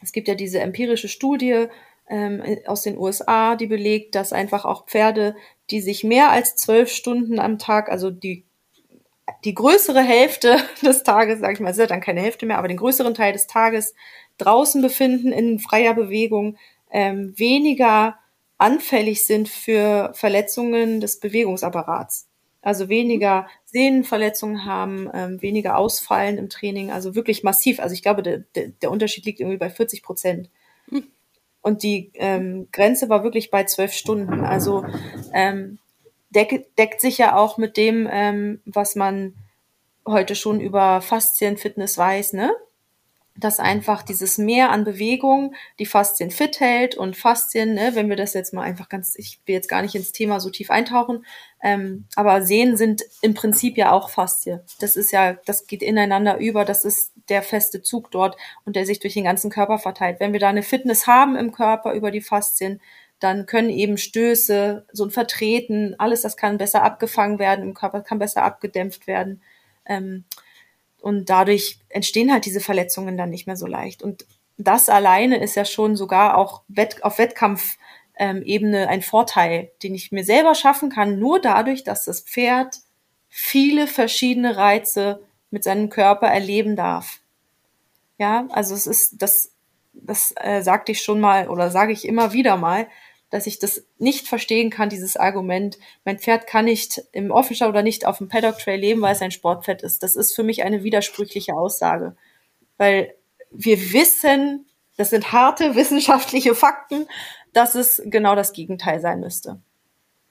es gibt ja diese empirische Studie ähm, aus den USA, die belegt, dass einfach auch Pferde, die sich mehr als zwölf Stunden am Tag, also die die größere Hälfte des Tages, sage ich mal, ist dann keine Hälfte mehr, aber den größeren Teil des Tages draußen befinden in freier Bewegung, ähm, weniger anfällig sind für Verletzungen des Bewegungsapparats. Also weniger Sehnenverletzungen haben, ähm, weniger ausfallen im Training, also wirklich massiv. Also ich glaube, der, der, der Unterschied liegt irgendwie bei 40 Prozent. Hm. Und die ähm, Grenze war wirklich bei zwölf Stunden. Also ähm, deck, deckt sich ja auch mit dem, ähm, was man heute schon über Faszienfitness weiß, ne? dass einfach dieses Mehr an Bewegung die Faszien fit hält und Faszien, ne, wenn wir das jetzt mal einfach ganz, ich will jetzt gar nicht ins Thema so tief eintauchen, ähm, aber Sehnen sind im Prinzip ja auch Faszie. Das ist ja, das geht ineinander über, das ist der feste Zug dort und der sich durch den ganzen Körper verteilt. Wenn wir da eine Fitness haben im Körper über die Faszien, dann können eben Stöße, so ein Vertreten, alles das kann besser abgefangen werden im Körper, kann besser abgedämpft werden. Ähm, und dadurch entstehen halt diese Verletzungen dann nicht mehr so leicht. Und das alleine ist ja schon sogar auch Wett auf Wettkampfebene ähm, ein Vorteil, den ich mir selber schaffen kann, nur dadurch, dass das Pferd viele verschiedene Reize mit seinem Körper erleben darf. Ja, also es ist, das, das äh, sagte ich schon mal oder sage ich immer wieder mal, dass ich das nicht verstehen kann, dieses Argument, mein Pferd kann nicht im Offenstall oder nicht auf dem Paddock Trail leben, weil es ein Sportpferd ist. Das ist für mich eine widersprüchliche Aussage. Weil wir wissen, das sind harte wissenschaftliche Fakten, dass es genau das Gegenteil sein müsste.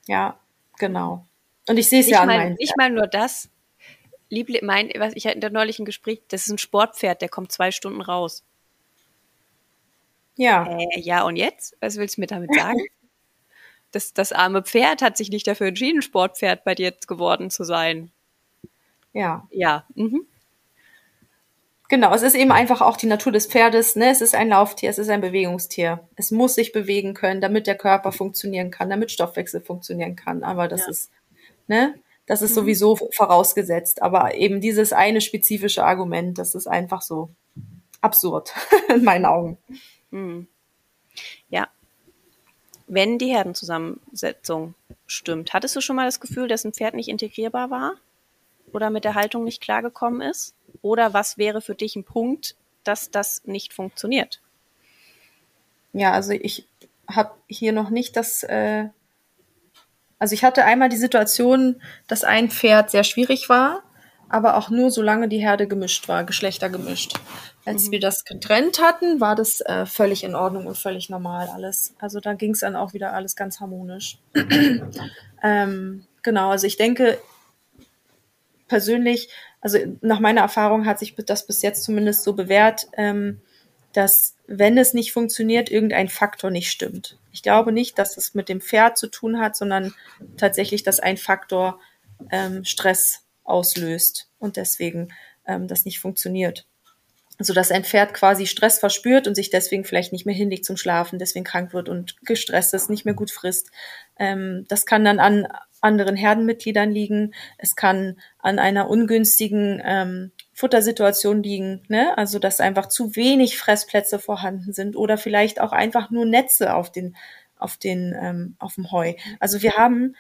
Ja, genau. Und ich sehe es ja an meinen. Nicht mal nur das. Liebling, mein, was ich hatte neulich ein Gespräch, das ist ein Sportpferd, der kommt zwei Stunden raus. Ja. Äh, ja, und jetzt? Was willst du mir damit sagen? das, das arme Pferd hat sich nicht dafür entschieden, Sportpferd bei dir geworden zu sein. Ja. Ja. Mhm. Genau, es ist eben einfach auch die Natur des Pferdes. Ne? Es ist ein Lauftier, es ist ein Bewegungstier. Es muss sich bewegen können, damit der Körper funktionieren kann, damit Stoffwechsel funktionieren kann. Aber das ja. ist, ne, das ist mhm. sowieso vorausgesetzt. Aber eben dieses eine spezifische Argument, das ist einfach so absurd in meinen Augen. Mhm. Ja. Wenn die Herdenzusammensetzung stimmt, hattest du schon mal das Gefühl, dass ein Pferd nicht integrierbar war? Oder mit der Haltung nicht klargekommen ist? Oder was wäre für dich ein Punkt, dass das nicht funktioniert? Ja, also ich habe hier noch nicht das. Äh also ich hatte einmal die Situation, dass ein Pferd sehr schwierig war aber auch nur solange die Herde gemischt war, Geschlechter gemischt. Als mhm. wir das getrennt hatten, war das äh, völlig in Ordnung und völlig normal alles. Also da ging es dann auch wieder alles ganz harmonisch. ähm, genau, also ich denke persönlich, also nach meiner Erfahrung hat sich das bis jetzt zumindest so bewährt, ähm, dass wenn es nicht funktioniert, irgendein Faktor nicht stimmt. Ich glaube nicht, dass es mit dem Pferd zu tun hat, sondern tatsächlich, dass ein Faktor ähm, Stress auslöst und deswegen ähm, das nicht funktioniert. So dass ein Pferd quasi Stress verspürt und sich deswegen vielleicht nicht mehr hinlegt zum Schlafen, deswegen krank wird und gestresst ist, nicht mehr gut frisst. Ähm, das kann dann an anderen Herdenmitgliedern liegen. Es kann an einer ungünstigen ähm, Futtersituation liegen, ne? Also dass einfach zu wenig Fressplätze vorhanden sind oder vielleicht auch einfach nur Netze auf den auf den ähm, auf dem Heu. Also wir haben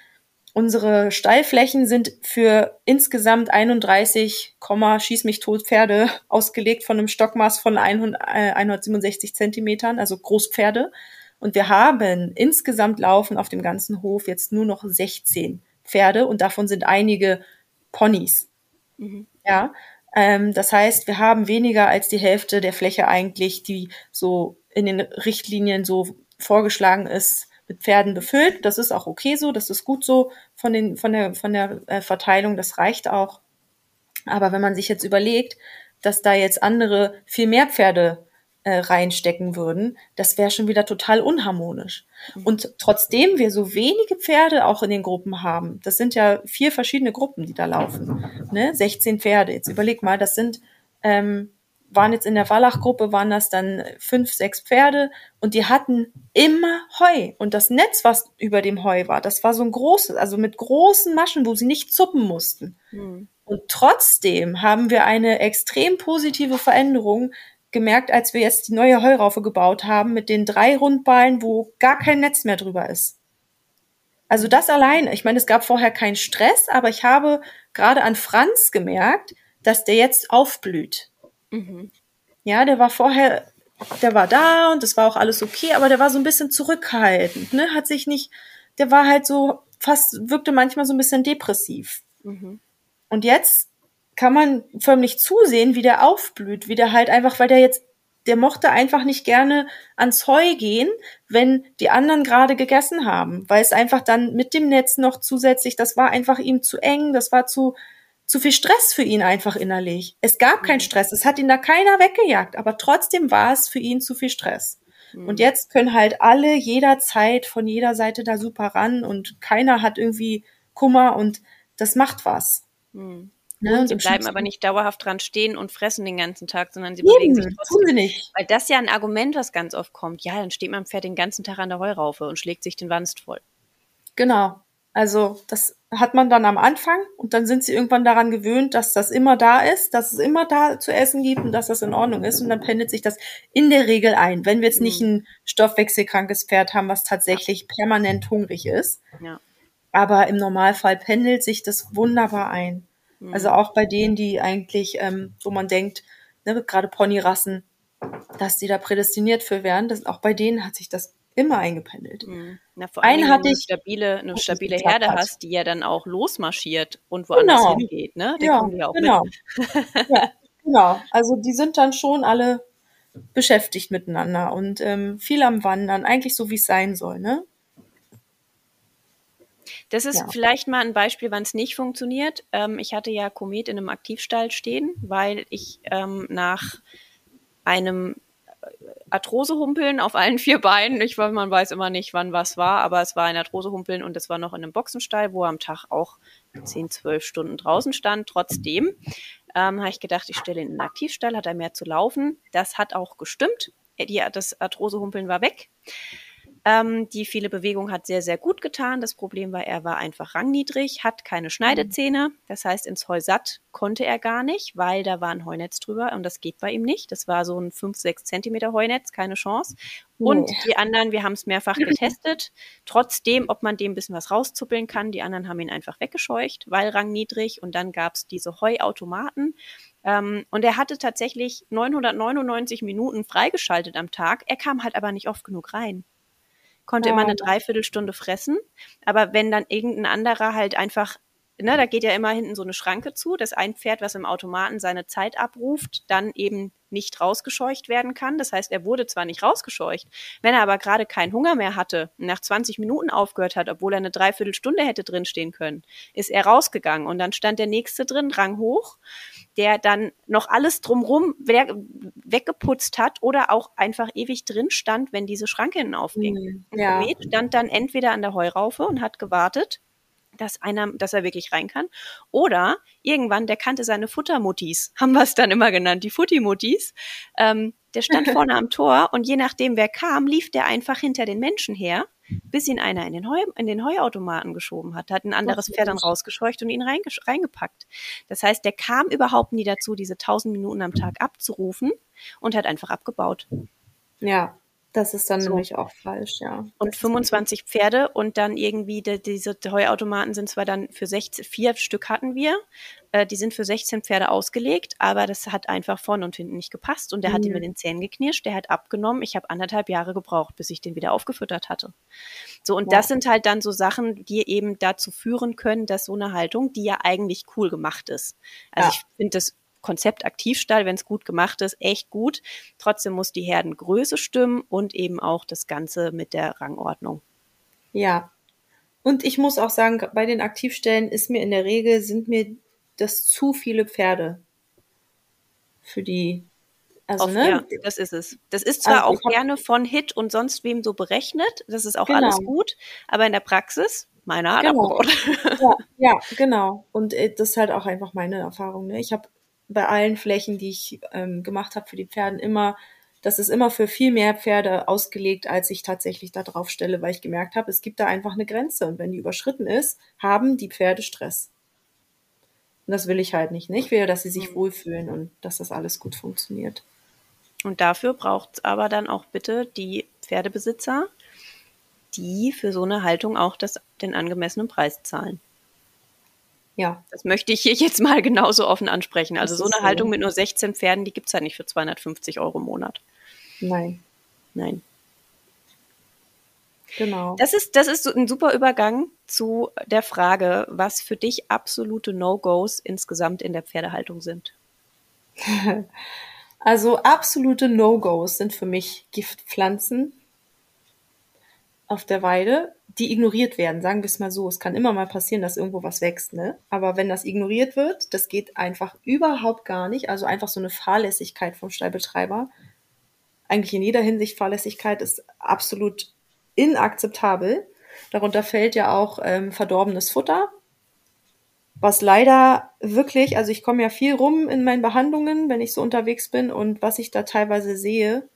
Unsere Stallflächen sind für insgesamt 31, schieß mich tot Pferde ausgelegt von einem Stockmaß von 100, äh, 167 Zentimetern, also Großpferde. Und wir haben insgesamt laufen auf dem ganzen Hof jetzt nur noch 16 Pferde und davon sind einige Ponys. Mhm. Ja, ähm, das heißt, wir haben weniger als die Hälfte der Fläche eigentlich, die so in den Richtlinien so vorgeschlagen ist, mit Pferden befüllt. Das ist auch okay so, das ist gut so von, den, von der, von der äh, Verteilung, das reicht auch. Aber wenn man sich jetzt überlegt, dass da jetzt andere viel mehr Pferde äh, reinstecken würden, das wäre schon wieder total unharmonisch. Mhm. Und trotzdem wir so wenige Pferde auch in den Gruppen haben, das sind ja vier verschiedene Gruppen, die da laufen, ne? 16 Pferde. Jetzt überleg mal, das sind ähm, waren jetzt in der Wallach-Gruppe, waren das dann fünf, sechs Pferde und die hatten immer Heu. Und das Netz, was über dem Heu war, das war so ein großes, also mit großen Maschen, wo sie nicht zuppen mussten. Mhm. Und trotzdem haben wir eine extrem positive Veränderung gemerkt, als wir jetzt die neue Heuraufe gebaut haben mit den drei Rundballen, wo gar kein Netz mehr drüber ist. Also das allein, ich meine, es gab vorher keinen Stress, aber ich habe gerade an Franz gemerkt, dass der jetzt aufblüht. Mhm. Ja, der war vorher, der war da und es war auch alles okay, aber der war so ein bisschen zurückhaltend, ne? Hat sich nicht, der war halt so fast, wirkte manchmal so ein bisschen depressiv. Mhm. Und jetzt kann man förmlich zusehen, wie der aufblüht, wie der halt einfach, weil der jetzt, der mochte einfach nicht gerne ans Heu gehen, wenn die anderen gerade gegessen haben, weil es einfach dann mit dem Netz noch zusätzlich, das war einfach ihm zu eng, das war zu, zu viel Stress für ihn einfach innerlich. Es gab keinen mhm. Stress, es hat ihn da keiner weggejagt, aber trotzdem war es für ihn zu viel Stress. Mhm. Und jetzt können halt alle jederzeit von jeder Seite da super ran und keiner hat irgendwie Kummer und das macht was. Mhm. Ne, und sie bleiben aber nicht dauerhaft dran stehen und fressen den ganzen Tag, sondern sie Eben, bewegen sich trotzdem. Tun sie nicht. Weil das ja ein Argument, was ganz oft kommt. Ja, dann steht man Pferd den ganzen Tag an der Heuraufe und schlägt sich den Wanst voll. Genau. Also das hat man dann am Anfang und dann sind sie irgendwann daran gewöhnt, dass das immer da ist, dass es immer da zu essen gibt und dass das in Ordnung ist und dann pendelt sich das in der Regel ein. Wenn wir jetzt nicht mhm. ein stoffwechselkrankes Pferd haben, was tatsächlich permanent hungrig ist. Ja. Aber im Normalfall pendelt sich das wunderbar ein. Also mhm. auch bei denen, die eigentlich, ähm, wo man denkt, ne, gerade Ponyrassen, dass die da prädestiniert für wären, das, auch bei denen hat sich das immer eingependelt. Mhm. Na, vor allem, wenn du eine stabile, eine stabile Herde hat. hast, die ja dann auch losmarschiert und woanders genau. hingeht, ne? Den ja, kommen die auch genau. mit. ja, genau. Also die sind dann schon alle beschäftigt miteinander und ähm, viel am Wandern, eigentlich so wie es sein soll, ne? Das ist ja. vielleicht mal ein Beispiel, wann es nicht funktioniert. Ähm, ich hatte ja Komet in einem Aktivstall stehen, weil ich ähm, nach einem Arthrosehumpeln auf allen vier Beinen. Ich man weiß immer nicht, wann was war, aber es war ein Arthrosehumpeln und es war noch in einem Boxenstall, wo er am Tag auch 10, 12 Stunden draußen stand. Trotzdem ähm, habe ich gedacht, ich stelle ihn in den Aktivstall, hat er mehr zu laufen. Das hat auch gestimmt. Die, das Arthrosehumpeln war weg. Ähm, die viele Bewegung hat sehr, sehr gut getan. Das Problem war, er war einfach rangniedrig, hat keine Schneidezähne. Das heißt, ins Heu satt konnte er gar nicht, weil da war ein Heunetz drüber und das geht bei ihm nicht. Das war so ein 5, 6 Zentimeter Heunetz, keine Chance. Und nee. die anderen, wir haben es mehrfach getestet. Trotzdem, ob man dem ein bisschen was rauszuppeln kann, die anderen haben ihn einfach weggescheucht, weil rangniedrig. Und dann gab es diese Heuautomaten. Ähm, und er hatte tatsächlich 999 Minuten freigeschaltet am Tag. Er kam halt aber nicht oft genug rein konnte immer eine Dreiviertelstunde fressen. Aber wenn dann irgendein anderer halt einfach ne, da geht ja immer hinten so eine Schranke zu, dass ein Pferd, was im Automaten seine Zeit abruft, dann eben nicht rausgescheucht werden kann. Das heißt, er wurde zwar nicht rausgescheucht, wenn er aber gerade keinen Hunger mehr hatte, nach 20 Minuten aufgehört hat, obwohl er eine Dreiviertelstunde hätte drinstehen können, ist er rausgegangen und dann stand der nächste drin, rang hoch, der dann noch alles drumrum weggeputzt hat oder auch einfach ewig drin stand, wenn diese Schranke hinten aufging. Mhm, ja. stand dann entweder an der Heuraufe und hat gewartet, dass einer, dass er wirklich rein kann. Oder irgendwann, der kannte seine Futtermuttis, haben wir es dann immer genannt, die Futtimuttis. Ähm, der stand vorne am Tor und je nachdem, wer kam, lief der einfach hinter den Menschen her, bis ihn einer in den, Heu, in den Heuautomaten geschoben hat, hat ein anderes Pferd dann rausgescheucht und ihn reingepackt. Das heißt, der kam überhaupt nie dazu, diese 1000 Minuten am Tag abzurufen und hat einfach abgebaut. Ja, das ist dann so. nämlich auch falsch, ja. Und 25 Pferde und dann irgendwie die, diese Heuautomaten sind zwar dann für 16, vier Stück hatten wir, äh, die sind für 16 Pferde ausgelegt, aber das hat einfach vorne und hinten nicht gepasst und der mhm. hat ihn mit den Zähnen geknirscht, der hat abgenommen. Ich habe anderthalb Jahre gebraucht, bis ich den wieder aufgefüttert hatte. So, und ja. das sind halt dann so Sachen, die eben dazu führen können, dass so eine Haltung, die ja eigentlich cool gemacht ist. Also ja. ich finde das Konzept Aktivstall, wenn es gut gemacht ist, echt gut. Trotzdem muss die Herdengröße stimmen und eben auch das Ganze mit der Rangordnung. Ja. Und ich muss auch sagen, bei den Aktivstellen ist mir in der Regel, sind mir das zu viele Pferde für die also, Oft, ne? Ja, das ist es. Das ist zwar also, auch gerne von Hit und sonst wem so berechnet, das ist auch genau. alles gut, aber in der Praxis, meine Art genau. ja, ja, genau. Und äh, das ist halt auch einfach meine Erfahrung. Ne? Ich habe bei allen Flächen, die ich ähm, gemacht habe für die Pferden, immer, das ist immer für viel mehr Pferde ausgelegt, als ich tatsächlich da drauf stelle, weil ich gemerkt habe, es gibt da einfach eine Grenze. Und wenn die überschritten ist, haben die Pferde Stress. Und das will ich halt nicht. Ich will, dass sie sich mhm. wohlfühlen und dass das alles gut funktioniert. Und dafür braucht es aber dann auch bitte die Pferdebesitzer, die für so eine Haltung auch das, den angemessenen Preis zahlen. Ja. Das möchte ich hier jetzt mal genauso offen ansprechen. Also so eine so. Haltung mit nur 16 Pferden, die gibt es halt nicht für 250 Euro im Monat. Nein. Nein. Genau. Das ist, das ist ein super Übergang zu der Frage, was für dich absolute No-Gos insgesamt in der Pferdehaltung sind. Also absolute No-Gos sind für mich Giftpflanzen auf der Weide, die ignoriert werden, sagen wir es mal so. Es kann immer mal passieren, dass irgendwo was wächst, ne? Aber wenn das ignoriert wird, das geht einfach überhaupt gar nicht. Also einfach so eine Fahrlässigkeit vom Stallbetreiber. Eigentlich in jeder Hinsicht Fahrlässigkeit ist absolut inakzeptabel. Darunter fällt ja auch ähm, verdorbenes Futter, was leider wirklich, also ich komme ja viel rum in meinen Behandlungen, wenn ich so unterwegs bin und was ich da teilweise sehe,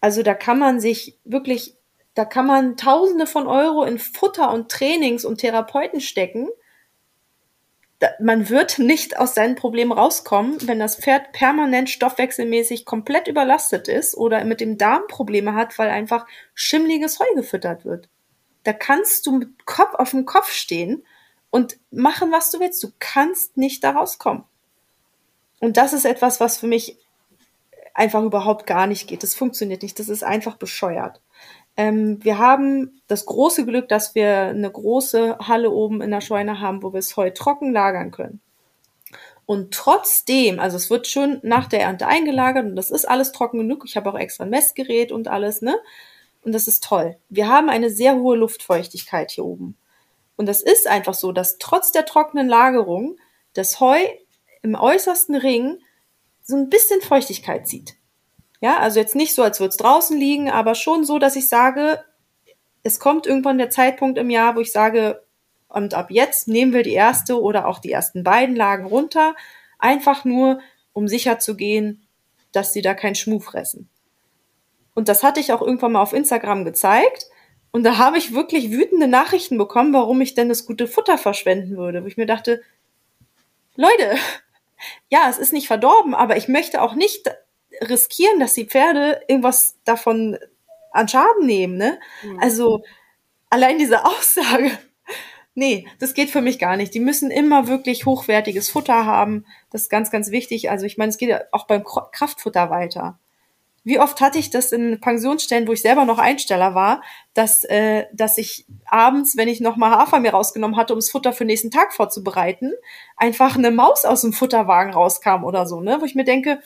also da kann man sich wirklich, da kann man Tausende von Euro in Futter und Trainings und Therapeuten stecken. Man wird nicht aus seinen Problemen rauskommen, wenn das Pferd permanent stoffwechselmäßig komplett überlastet ist oder mit dem Darm Probleme hat, weil einfach schimmliges Heu gefüttert wird. Da kannst du mit Kopf auf dem Kopf stehen und machen, was du willst. Du kannst nicht da rauskommen. Und das ist etwas, was für mich einfach überhaupt gar nicht geht. Das funktioniert nicht. Das ist einfach bescheuert. Ähm, wir haben das große Glück, dass wir eine große Halle oben in der Scheune haben, wo wir es Heu trocken lagern können. Und trotzdem, also es wird schon nach der Ernte eingelagert und das ist alles trocken genug. Ich habe auch extra ein Messgerät und alles, ne? Und das ist toll. Wir haben eine sehr hohe Luftfeuchtigkeit hier oben. Und das ist einfach so, dass trotz der trockenen Lagerung das Heu im äußersten Ring so ein bisschen Feuchtigkeit zieht. Ja, also jetzt nicht so, als würde es draußen liegen, aber schon so, dass ich sage, es kommt irgendwann der Zeitpunkt im Jahr, wo ich sage, und ab jetzt nehmen wir die erste oder auch die ersten beiden Lagen runter, einfach nur, um sicher zu gehen, dass sie da keinen Schmuh fressen. Und das hatte ich auch irgendwann mal auf Instagram gezeigt. Und da habe ich wirklich wütende Nachrichten bekommen, warum ich denn das gute Futter verschwenden würde. Wo ich mir dachte, Leute, ja, es ist nicht verdorben, aber ich möchte auch nicht riskieren, dass die Pferde irgendwas davon an Schaden nehmen. Ne? Mhm. Also allein diese Aussage, nee, das geht für mich gar nicht. Die müssen immer wirklich hochwertiges Futter haben. Das ist ganz, ganz wichtig. Also ich meine, es geht ja auch beim Kraftfutter weiter. Wie oft hatte ich das in Pensionsstellen, wo ich selber noch Einsteller war, dass, äh, dass ich abends, wenn ich noch mal Hafer mir rausgenommen hatte, um das Futter für den nächsten Tag vorzubereiten, einfach eine Maus aus dem Futterwagen rauskam oder so, ne? Wo ich mir denke,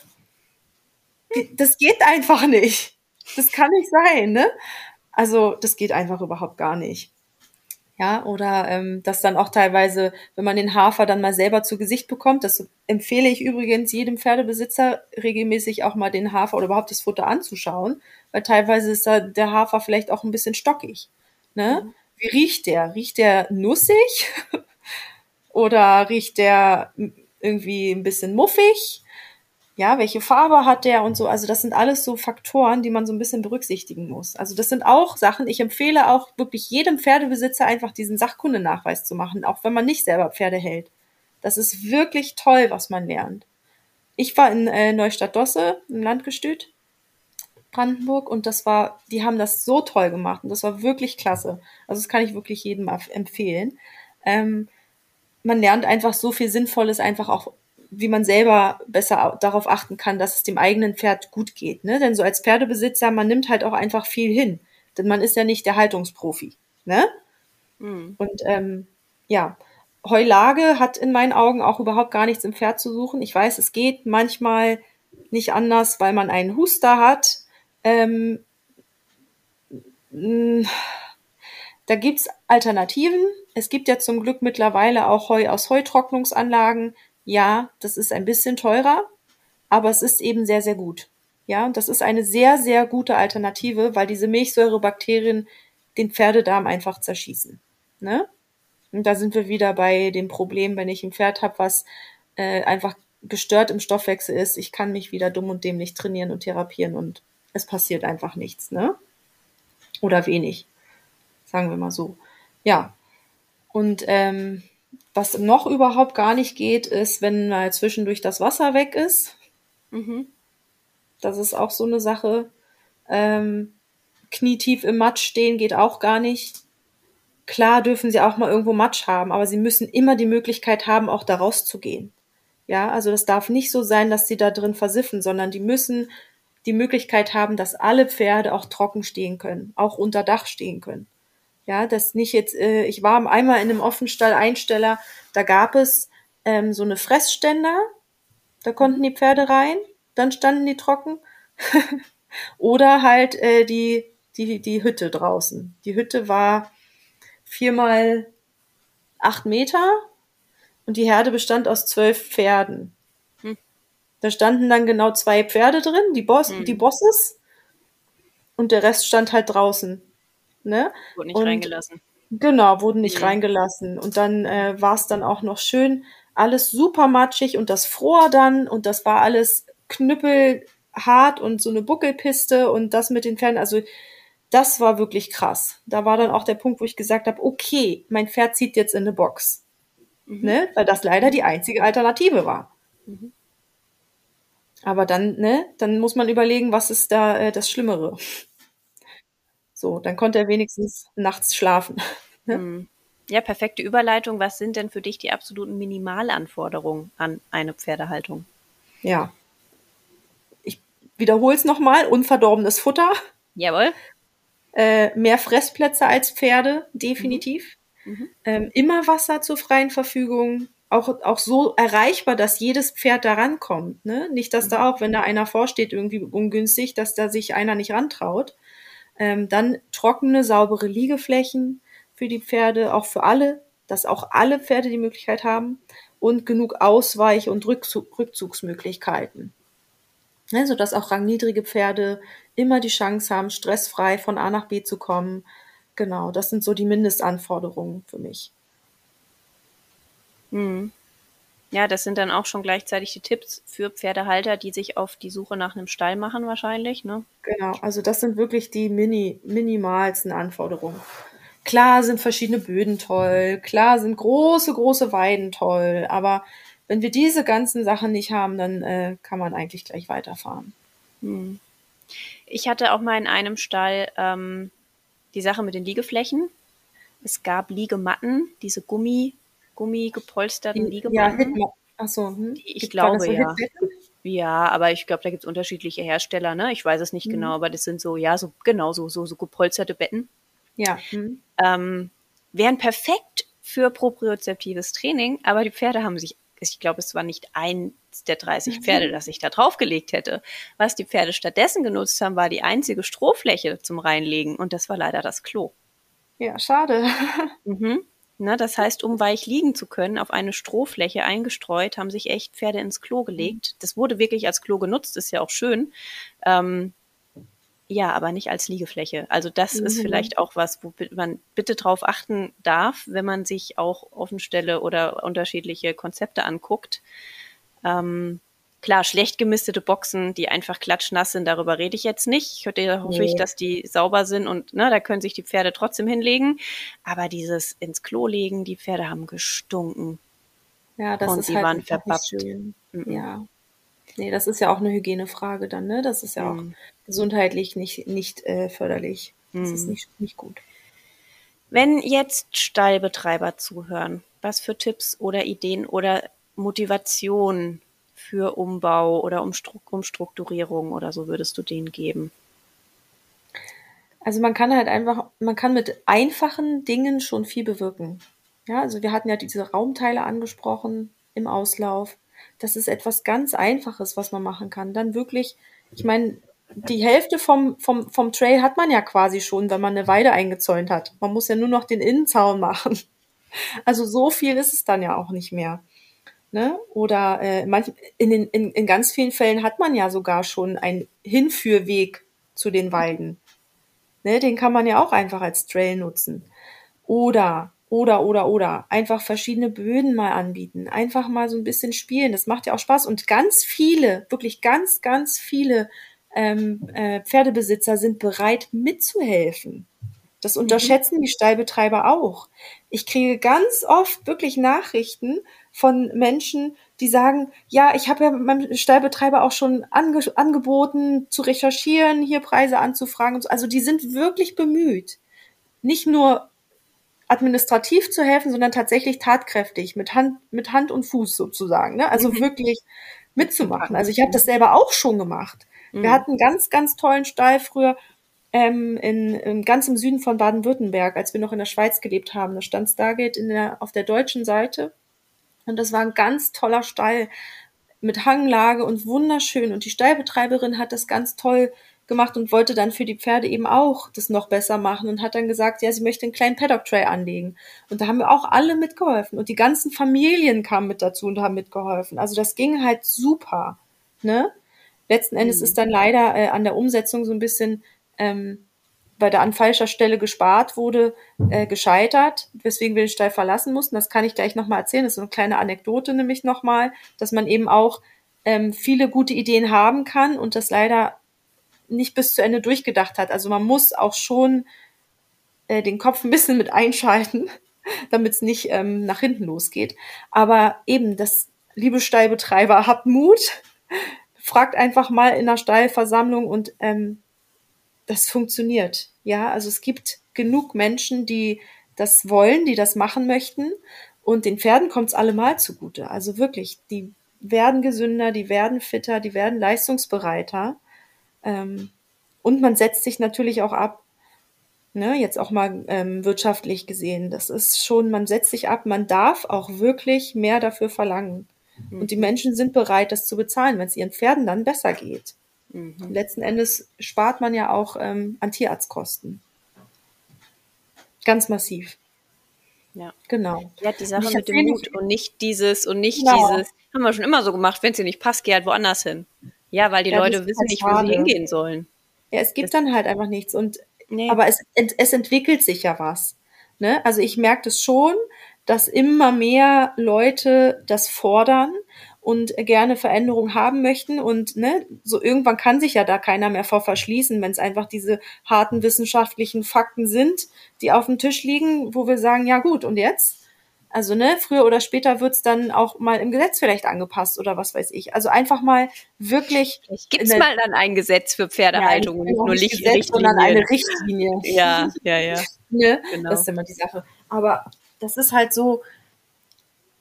das geht einfach nicht. Das kann nicht sein, ne? Also, das geht einfach überhaupt gar nicht. Ja, oder ähm, dass dann auch teilweise, wenn man den Hafer dann mal selber zu Gesicht bekommt, das empfehle ich übrigens jedem Pferdebesitzer regelmäßig auch mal den Hafer oder überhaupt das Futter anzuschauen, weil teilweise ist da der Hafer vielleicht auch ein bisschen stockig. Ne? Mhm. Wie riecht der? Riecht der nussig? oder riecht der irgendwie ein bisschen muffig? Ja, welche Farbe hat der und so. Also das sind alles so Faktoren, die man so ein bisschen berücksichtigen muss. Also das sind auch Sachen, ich empfehle auch wirklich jedem Pferdebesitzer einfach diesen Sachkundenachweis zu machen, auch wenn man nicht selber Pferde hält. Das ist wirklich toll, was man lernt. Ich war in äh, Neustadt-Dosse, im Landgestüt, Brandenburg, und das war, die haben das so toll gemacht und das war wirklich klasse. Also das kann ich wirklich jedem empfehlen. Ähm, man lernt einfach so viel Sinnvolles einfach auch wie man selber besser darauf achten kann, dass es dem eigenen Pferd gut geht. Ne? Denn so als Pferdebesitzer, man nimmt halt auch einfach viel hin. Denn man ist ja nicht der Haltungsprofi. Ne? Mhm. Und ähm, ja, Heulage hat in meinen Augen auch überhaupt gar nichts im Pferd zu suchen. Ich weiß, es geht manchmal nicht anders, weil man einen Huster hat. Ähm, da gibt's Alternativen. Es gibt ja zum Glück mittlerweile auch Heu aus Heutrocknungsanlagen, ja, das ist ein bisschen teurer, aber es ist eben sehr, sehr gut. Ja, und das ist eine sehr, sehr gute Alternative, weil diese Milchsäurebakterien den Pferdedarm einfach zerschießen. Ne? Und da sind wir wieder bei dem Problem, wenn ich ein Pferd habe, was äh, einfach gestört im Stoffwechsel ist, ich kann mich wieder dumm und dämlich trainieren und therapieren und es passiert einfach nichts, ne? Oder wenig, sagen wir mal so. Ja. Und ähm, was noch überhaupt gar nicht geht, ist, wenn mal zwischendurch das Wasser weg ist. Mhm. Das ist auch so eine Sache. Ähm, knietief im Matsch stehen geht auch gar nicht. Klar dürfen sie auch mal irgendwo Matsch haben, aber sie müssen immer die Möglichkeit haben, auch da rauszugehen. Ja, also das darf nicht so sein, dass sie da drin versiffen, sondern die müssen die Möglichkeit haben, dass alle Pferde auch trocken stehen können, auch unter Dach stehen können. Ja, das nicht jetzt, äh, ich war einmal in einem Offenstall Einsteller, da gab es ähm, so eine Fressständer, da konnten die Pferde rein, dann standen die trocken. Oder halt äh, die, die, die Hütte draußen. Die Hütte war viermal acht Meter und die Herde bestand aus zwölf Pferden. Hm. Da standen dann genau zwei Pferde drin, die, Boss, hm. die Bosses, und der Rest stand halt draußen. Ne? Wurde nicht und, reingelassen. Genau, wurden nicht mhm. reingelassen. Und dann äh, war es dann auch noch schön, alles super matschig und das fror dann und das war alles knüppelhart und so eine Buckelpiste und das mit den Pferden. Also das war wirklich krass. Da war dann auch der Punkt, wo ich gesagt habe, okay, mein Pferd zieht jetzt in eine Box. Mhm. Ne? Weil das leider die einzige Alternative war. Mhm. Aber dann, ne, dann muss man überlegen, was ist da äh, das Schlimmere. So, dann konnte er wenigstens nachts schlafen. ne? mhm. Ja, perfekte Überleitung. Was sind denn für dich die absoluten Minimalanforderungen an eine Pferdehaltung? Ja. Ich wiederhole es nochmal. Unverdorbenes Futter. Jawohl. Äh, mehr Fressplätze als Pferde, definitiv. Mhm. Mhm. Ähm, immer Wasser zur freien Verfügung. Auch, auch so erreichbar, dass jedes Pferd da rankommt. Ne? Nicht, dass mhm. da auch, wenn da einer vorsteht, irgendwie ungünstig, dass da sich einer nicht rantraut. Ähm, dann trockene, saubere Liegeflächen für die Pferde, auch für alle, dass auch alle Pferde die Möglichkeit haben und genug Ausweich- und Rückzug Rückzugsmöglichkeiten. Ja, sodass auch rangniedrige Pferde immer die Chance haben, stressfrei von A nach B zu kommen. Genau, das sind so die Mindestanforderungen für mich. Hm. Ja, das sind dann auch schon gleichzeitig die Tipps für Pferdehalter, die sich auf die Suche nach einem Stall machen wahrscheinlich, ne? Genau, also das sind wirklich die mini, minimalsten Anforderungen. Klar sind verschiedene Böden toll, klar sind große, große Weiden toll, aber wenn wir diese ganzen Sachen nicht haben, dann äh, kann man eigentlich gleich weiterfahren. Hm. Ich hatte auch mal in einem Stall ähm, die Sache mit den Liegeflächen. Es gab Liegematten, diese Gummi, Gummigepolsterten Liegematten. Ja, Achso, hm. ich glaube ja. Ja, aber ich glaube, da gibt es unterschiedliche Hersteller, ne? Ich weiß es nicht mhm. genau, aber das sind so, ja, so genau so, so, so gepolsterte Betten. Ja. Hm. Ähm, wären perfekt für propriozeptives Training, aber die Pferde haben sich, ich glaube, es war nicht eins der 30 Pferde, das ich da draufgelegt hätte. Was die Pferde stattdessen genutzt haben, war die einzige Strohfläche zum Reinlegen und das war leider das Klo. Ja, schade. Mhm. Ne, das heißt, um weich liegen zu können, auf eine Strohfläche eingestreut, haben sich echt Pferde ins Klo gelegt. Das wurde wirklich als Klo genutzt, ist ja auch schön. Ähm, ja, aber nicht als Liegefläche. Also das mhm. ist vielleicht auch was, wo man bitte drauf achten darf, wenn man sich auch Offenstelle oder unterschiedliche Konzepte anguckt. Ähm, klar, schlecht gemistete Boxen, die einfach klatschnass sind, darüber rede ich jetzt nicht. Ich hoffe, hoffe nee. ich, dass die sauber sind und ne, da können sich die Pferde trotzdem hinlegen. Aber dieses ins Klo legen, die Pferde haben gestunken. Ja, das und ist die halt waren verbappt. Schön. Mhm. Ja. Nee, das ist ja auch eine Hygienefrage dann, ne? Das ist ja auch mhm. gesundheitlich nicht, nicht äh, förderlich. Das mhm. ist nicht, nicht gut. Wenn jetzt Stallbetreiber zuhören, was für Tipps oder Ideen oder Motivation für Umbau oder Umstrukturierung oder so würdest du denen geben? Also man kann halt einfach, man kann mit einfachen Dingen schon viel bewirken. Ja, also wir hatten ja diese Raumteile angesprochen im Auslauf. Das ist etwas ganz Einfaches, was man machen kann. Dann wirklich, ich meine, die Hälfte vom, vom, vom Trail hat man ja quasi schon, wenn man eine Weide eingezäunt hat. Man muss ja nur noch den Innenzaun machen. Also so viel ist es dann ja auch nicht mehr. Ne? Oder äh, manch, in, den, in, in ganz vielen Fällen hat man ja sogar schon einen Hinführweg zu den Weiden. Ne? Den kann man ja auch einfach als Trail nutzen. Oder oder, oder, oder. Einfach verschiedene Böden mal anbieten. Einfach mal so ein bisschen spielen. Das macht ja auch Spaß. Und ganz viele, wirklich ganz, ganz viele ähm, äh, Pferdebesitzer sind bereit mitzuhelfen. Das mhm. unterschätzen die Stallbetreiber auch. Ich kriege ganz oft wirklich Nachrichten von Menschen, die sagen, ja, ich habe ja meinem Stallbetreiber auch schon ange angeboten zu recherchieren, hier Preise anzufragen. So. Also die sind wirklich bemüht, nicht nur administrativ zu helfen, sondern tatsächlich tatkräftig, mit Hand, mit Hand und Fuß sozusagen. Ne? Also mhm. wirklich mitzumachen. Also ich habe das selber auch schon gemacht. Mhm. Wir hatten einen ganz, ganz tollen Stall früher ähm, in, in ganz im Süden von Baden-Württemberg, als wir noch in der Schweiz gelebt haben. Da stand Stargate in der, auf der deutschen Seite. Und das war ein ganz toller Stall mit Hanglage und wunderschön. Und die Stallbetreiberin hat das ganz toll gemacht und wollte dann für die Pferde eben auch das noch besser machen und hat dann gesagt, ja, sie möchte einen kleinen Paddock Tray anlegen. Und da haben wir auch alle mitgeholfen und die ganzen Familien kamen mit dazu und haben mitgeholfen. Also das ging halt super, ne? Letzten Endes mhm. ist dann leider äh, an der Umsetzung so ein bisschen, ähm, weil da an falscher Stelle gespart wurde, äh, gescheitert, weswegen wir den Stall verlassen mussten. Das kann ich gleich nochmal erzählen. Das ist so eine kleine Anekdote nämlich nochmal, dass man eben auch ähm, viele gute Ideen haben kann und das leider nicht bis zu Ende durchgedacht hat. Also man muss auch schon äh, den Kopf ein bisschen mit einschalten, damit es nicht ähm, nach hinten losgeht. Aber eben, das, liebe Stallbetreiber, habt Mut, fragt einfach mal in der Stallversammlung und ähm, das funktioniert. Ja, also es gibt genug Menschen, die das wollen, die das machen möchten. Und den Pferden kommt es allemal zugute. Also wirklich, die werden gesünder, die werden fitter, die werden leistungsbereiter. Ähm, und man setzt sich natürlich auch ab, ne, jetzt auch mal ähm, wirtschaftlich gesehen. Das ist schon, man setzt sich ab, man darf auch wirklich mehr dafür verlangen. Mhm. Und die Menschen sind bereit, das zu bezahlen, wenn es ihren Pferden dann besser geht. Mhm. Letzten Endes spart man ja auch ähm, an Tierarztkosten. Ganz massiv. Ja. Genau. Ja, die Sache mit dem Mut und nicht dieses und nicht genau. dieses, haben wir schon immer so gemacht, wenn es dir nicht passt, geh halt woanders hin. Ja, weil die ja, Leute wissen halt nicht, wo sie hingehen sollen. Ja, es gibt das dann halt einfach nichts. Und nee. aber es, es entwickelt sich ja was. Ne? Also ich merke das schon, dass immer mehr Leute das fordern und gerne Veränderungen haben möchten. Und ne, so irgendwann kann sich ja da keiner mehr vor verschließen, wenn es einfach diese harten wissenschaftlichen Fakten sind, die auf dem Tisch liegen, wo wir sagen, ja gut, und jetzt? Also, ne, früher oder später wird's dann auch mal im Gesetz vielleicht angepasst oder was weiß ich. Also einfach mal wirklich. Gibt es mal dann ein Gesetz für Pferdehaltung ja, und nur Licht, Gesetz, Richtlinie. sondern eine Richtlinie. Ja, ja, ja. ne? genau. Das ist immer die Sache. Aber das ist halt so,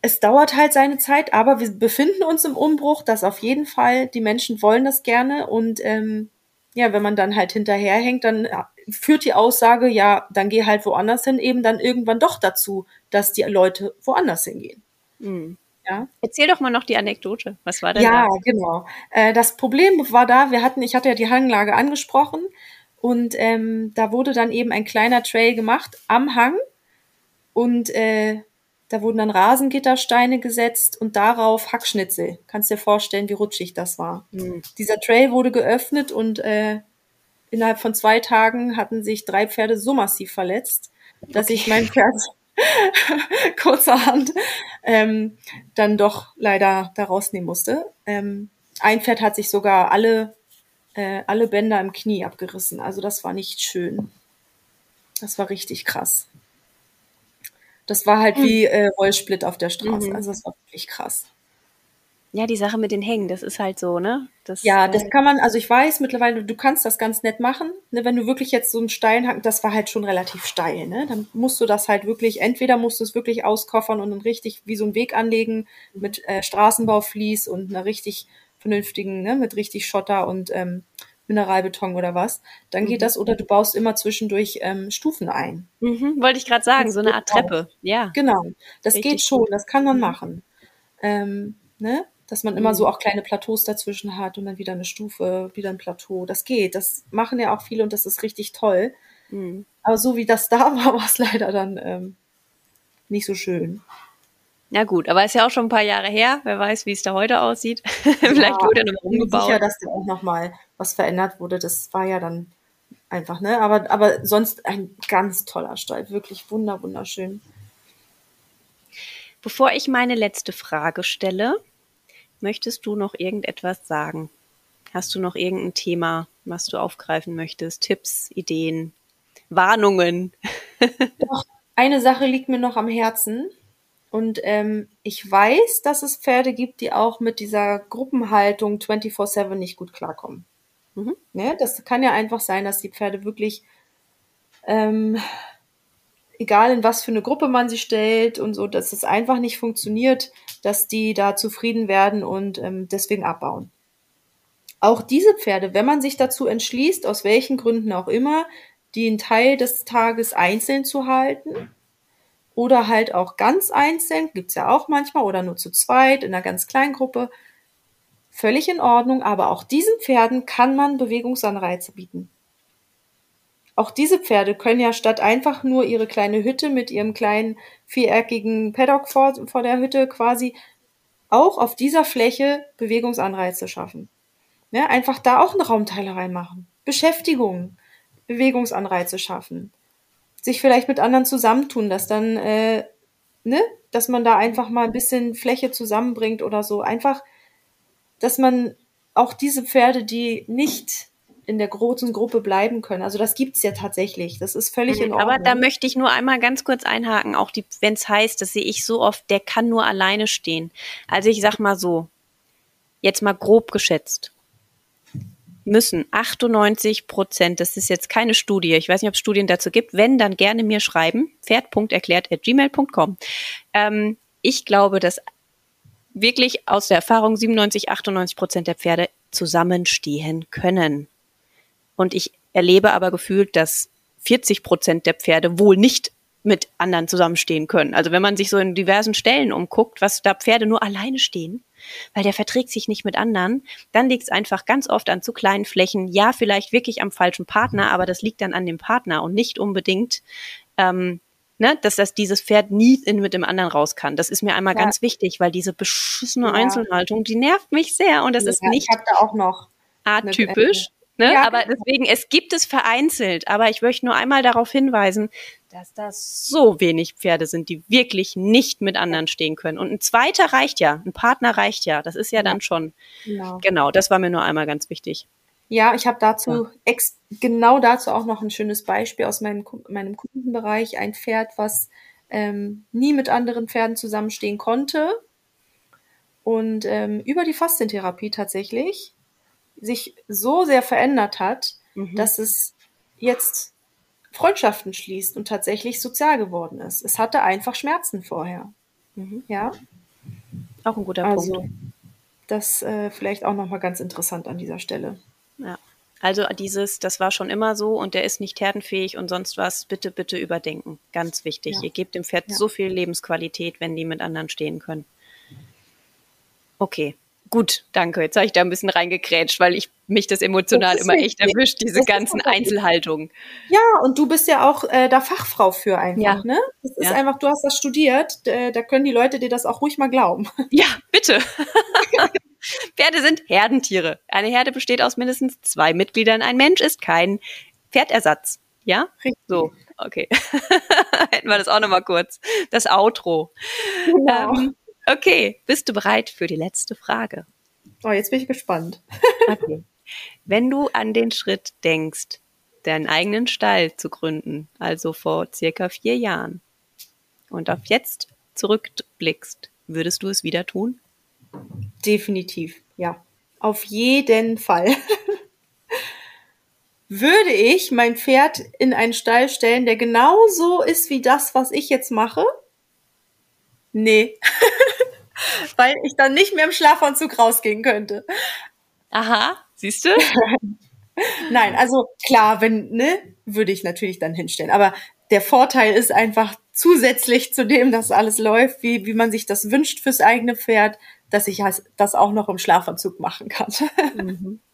es dauert halt seine Zeit, aber wir befinden uns im Umbruch, das auf jeden Fall, die Menschen wollen das gerne und ähm, ja, wenn man dann halt hinterherhängt, dann führt die Aussage, ja, dann geh halt woanders hin, eben dann irgendwann doch dazu, dass die Leute woanders hingehen. Mhm. Ja. Erzähl doch mal noch die Anekdote. Was war denn Ja, da? genau. Äh, das Problem war da, wir hatten, ich hatte ja die Hanglage angesprochen und ähm, da wurde dann eben ein kleiner Trail gemacht am Hang und äh, da wurden dann Rasengittersteine gesetzt und darauf Hackschnitzel. Kannst dir vorstellen, wie rutschig das war. Mhm. Dieser Trail wurde geöffnet und äh, innerhalb von zwei Tagen hatten sich drei Pferde so massiv verletzt, dass okay. ich mein Pferd kurzerhand ähm, dann doch leider da rausnehmen musste. Ähm, ein Pferd hat sich sogar alle, äh, alle Bänder im Knie abgerissen. Also das war nicht schön. Das war richtig krass. Das war halt mhm. wie äh, Rollsplit auf der Straße. Mhm. Also das war wirklich krass. Ja, die Sache mit den Hängen, das ist halt so, ne? Das, ja, das äh, kann man, also ich weiß mittlerweile, du kannst das ganz nett machen. Ne, wenn du wirklich jetzt so einen steilen Haken, das war halt schon relativ steil, ne? Dann musst du das halt wirklich, entweder musst du es wirklich auskoffern und dann richtig wie so einen Weg anlegen mit äh, Straßenbauflies und einer richtig vernünftigen, ne, mit richtig Schotter und ähm, Mineralbeton oder was, dann geht mhm. das, oder du baust immer zwischendurch ähm, Stufen ein. Mhm, wollte ich gerade sagen, so eine Art Treppe. Ja. Genau, das Richtig geht schon, gut. das kann man mhm. machen. Ähm, ne? Dass man immer so mhm. auch kleine Plateaus dazwischen hat und dann wieder eine Stufe, wieder ein Plateau. Das geht. Das machen ja auch viele und das ist richtig toll. Aber so wie das da war, war es leider dann ähm, nicht so schön. Ja gut, aber ist ja auch schon ein paar Jahre her. Wer weiß, wie es da heute aussieht. Vielleicht ja, wurde er nochmal umgebaut. Ich bin sicher, dass da auch nochmal was verändert wurde. Das war ja dann einfach, ne? Aber, aber sonst ein ganz toller Stall. Wirklich wunder, wunderschön. Bevor ich meine letzte Frage stelle, möchtest du noch irgendetwas sagen? Hast du noch irgendein Thema, was du aufgreifen möchtest? Tipps, Ideen, Warnungen? Doch, eine Sache liegt mir noch am Herzen. Und ähm, ich weiß, dass es Pferde gibt, die auch mit dieser Gruppenhaltung 24-7 nicht gut klarkommen. Mhm. Ne? Das kann ja einfach sein, dass die Pferde wirklich, ähm, egal in was für eine Gruppe man sie stellt und so, dass es einfach nicht funktioniert, dass die da zufrieden werden und ähm, deswegen abbauen. Auch diese Pferde, wenn man sich dazu entschließt, aus welchen Gründen auch immer, die einen Teil des Tages einzeln zu halten, oder halt auch ganz einzeln, gibt's ja auch manchmal, oder nur zu zweit in einer ganz kleinen Gruppe. Völlig in Ordnung, aber auch diesen Pferden kann man Bewegungsanreize bieten. Auch diese Pferde können ja statt einfach nur ihre kleine Hütte mit ihrem kleinen viereckigen Paddock vor, vor der Hütte quasi auch auf dieser Fläche Bewegungsanreize schaffen. Ja, einfach da auch eine Raumteilerei machen. Beschäftigung, Bewegungsanreize schaffen sich vielleicht mit anderen zusammentun, dass dann, äh, ne, dass man da einfach mal ein bisschen Fläche zusammenbringt oder so. Einfach, dass man auch diese Pferde, die nicht in der großen Gruppe bleiben können. Also das gibt's ja tatsächlich. Das ist völlig in Ordnung. Aber da möchte ich nur einmal ganz kurz einhaken, auch die, wenn es heißt, das sehe ich so oft, der kann nur alleine stehen. Also ich sag mal so, jetzt mal grob geschätzt müssen 98 Prozent, das ist jetzt keine Studie, ich weiß nicht, ob es Studien dazu gibt, wenn, dann gerne mir schreiben, pferd.erklärt.gmail.com. Ähm, ich glaube, dass wirklich aus der Erfahrung 97, 98 Prozent der Pferde zusammenstehen können. Und ich erlebe aber gefühlt, dass 40 Prozent der Pferde wohl nicht mit anderen zusammenstehen können. Also wenn man sich so in diversen Stellen umguckt, was da Pferde nur alleine stehen, weil der verträgt sich nicht mit anderen, dann liegt es einfach ganz oft an zu kleinen Flächen. Ja, vielleicht wirklich am falschen Partner, aber das liegt dann an dem Partner und nicht unbedingt, ähm, ne, dass das dieses Pferd nie in, mit dem anderen raus kann. Das ist mir einmal ja. ganz wichtig, weil diese beschissene ja. Einzelhaltung, die nervt mich sehr und das ja, ist nicht atypisch. Ne? Aber genau. deswegen, es gibt es vereinzelt, aber ich möchte nur einmal darauf hinweisen, dass das so wenig Pferde sind, die wirklich nicht mit anderen stehen können. Und ein zweiter reicht ja, ein Partner reicht ja. Das ist ja, ja. dann schon. Genau. genau, das war mir nur einmal ganz wichtig. Ja, ich habe dazu ja. genau dazu auch noch ein schönes Beispiel aus meinem, meinem Kundenbereich. Ein Pferd, was ähm, nie mit anderen Pferden zusammenstehen konnte und ähm, über die Faszientherapie tatsächlich sich so sehr verändert hat, mhm. dass es jetzt Freundschaften schließt und tatsächlich sozial geworden ist. Es hatte einfach Schmerzen vorher. Mhm. Ja. Auch ein guter also, Punkt. Das äh, vielleicht auch nochmal ganz interessant an dieser Stelle. Ja. Also dieses, das war schon immer so und der ist nicht herdenfähig und sonst was, bitte, bitte überdenken. Ganz wichtig. Ja. Ihr gebt dem Pferd ja. so viel Lebensqualität, wenn die mit anderen stehen können. Okay. Gut, danke. Jetzt habe ich da ein bisschen reingekrätscht, weil ich mich das emotional das immer echt erwischt, diese ganzen Einzelhaltungen. Ja, und du bist ja auch äh, da Fachfrau für einfach, ja. ne? Das ist ja. einfach, du hast das studiert, äh, da können die Leute dir das auch ruhig mal glauben. Ja, bitte. Pferde sind Herdentiere. Eine Herde besteht aus mindestens zwei Mitgliedern. Ein Mensch ist kein Pferdersatz. Ja? Richtig. So, okay. Hätten wir das auch nochmal kurz. Das Outro. Genau. Ähm, Okay, bist du bereit für die letzte Frage? Oh, jetzt bin ich gespannt. okay. Wenn du an den Schritt denkst, deinen eigenen Stall zu gründen, also vor circa vier Jahren, und auf jetzt zurückblickst, würdest du es wieder tun? Definitiv, ja. Auf jeden Fall. Würde ich mein Pferd in einen Stall stellen, der genauso ist wie das, was ich jetzt mache? Nee. Weil ich dann nicht mehr im Schlafanzug rausgehen könnte. Aha, siehst du? Nein, also klar, wenn, ne, würde ich natürlich dann hinstellen. Aber der Vorteil ist einfach zusätzlich zu dem, dass alles läuft, wie, wie man sich das wünscht fürs eigene Pferd, dass ich das auch noch im Schlafanzug machen kann. Mhm.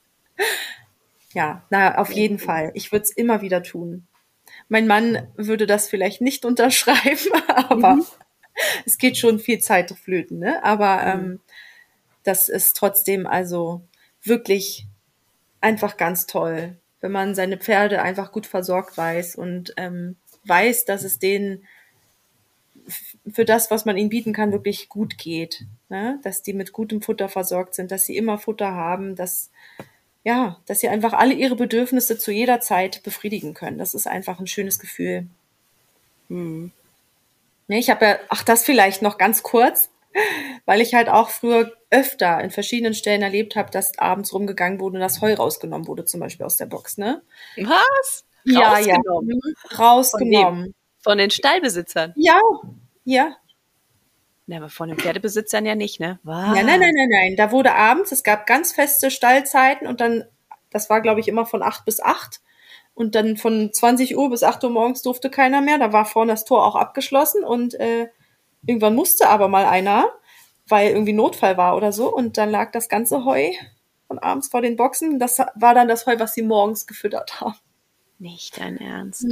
Ja, na, auf jeden Fall. Ich würde es immer wieder tun. Mein Mann würde das vielleicht nicht unterschreiben, aber mhm. es geht schon viel Zeit flöten, ne? Aber mhm. ähm, das ist trotzdem also wirklich einfach ganz toll, wenn man seine Pferde einfach gut versorgt weiß und ähm, weiß, dass es denen für das, was man ihnen bieten kann, wirklich gut geht. Ne? Dass die mit gutem Futter versorgt sind, dass sie immer Futter haben, dass, ja, dass sie einfach alle ihre Bedürfnisse zu jeder Zeit befriedigen können. Das ist einfach ein schönes Gefühl. Hm. Ne, ich habe ja, ach, das vielleicht noch ganz kurz, weil ich halt auch früher öfter in verschiedenen Stellen erlebt habe, dass abends rumgegangen wurde und das Heu rausgenommen wurde, zum Beispiel aus der Box, ne? Was? Ja, ja. Rausgenommen. Von, den Stallbesitzern? Ja, ja. Na, aber von den Pferdebesitzern ja nicht, ne? Was? Nein, nein, nein, nein, nein. Da wurde abends, es gab ganz feste Stallzeiten und dann, das war, glaube ich, immer von acht bis acht. Und dann von 20 Uhr bis 8 Uhr morgens durfte keiner mehr. Da war vorne das Tor auch abgeschlossen und äh, irgendwann musste aber mal einer, weil irgendwie Notfall war oder so. Und dann lag das ganze Heu von abends vor den Boxen. Das war dann das Heu, was sie morgens gefüttert haben. Nicht dein Ernst.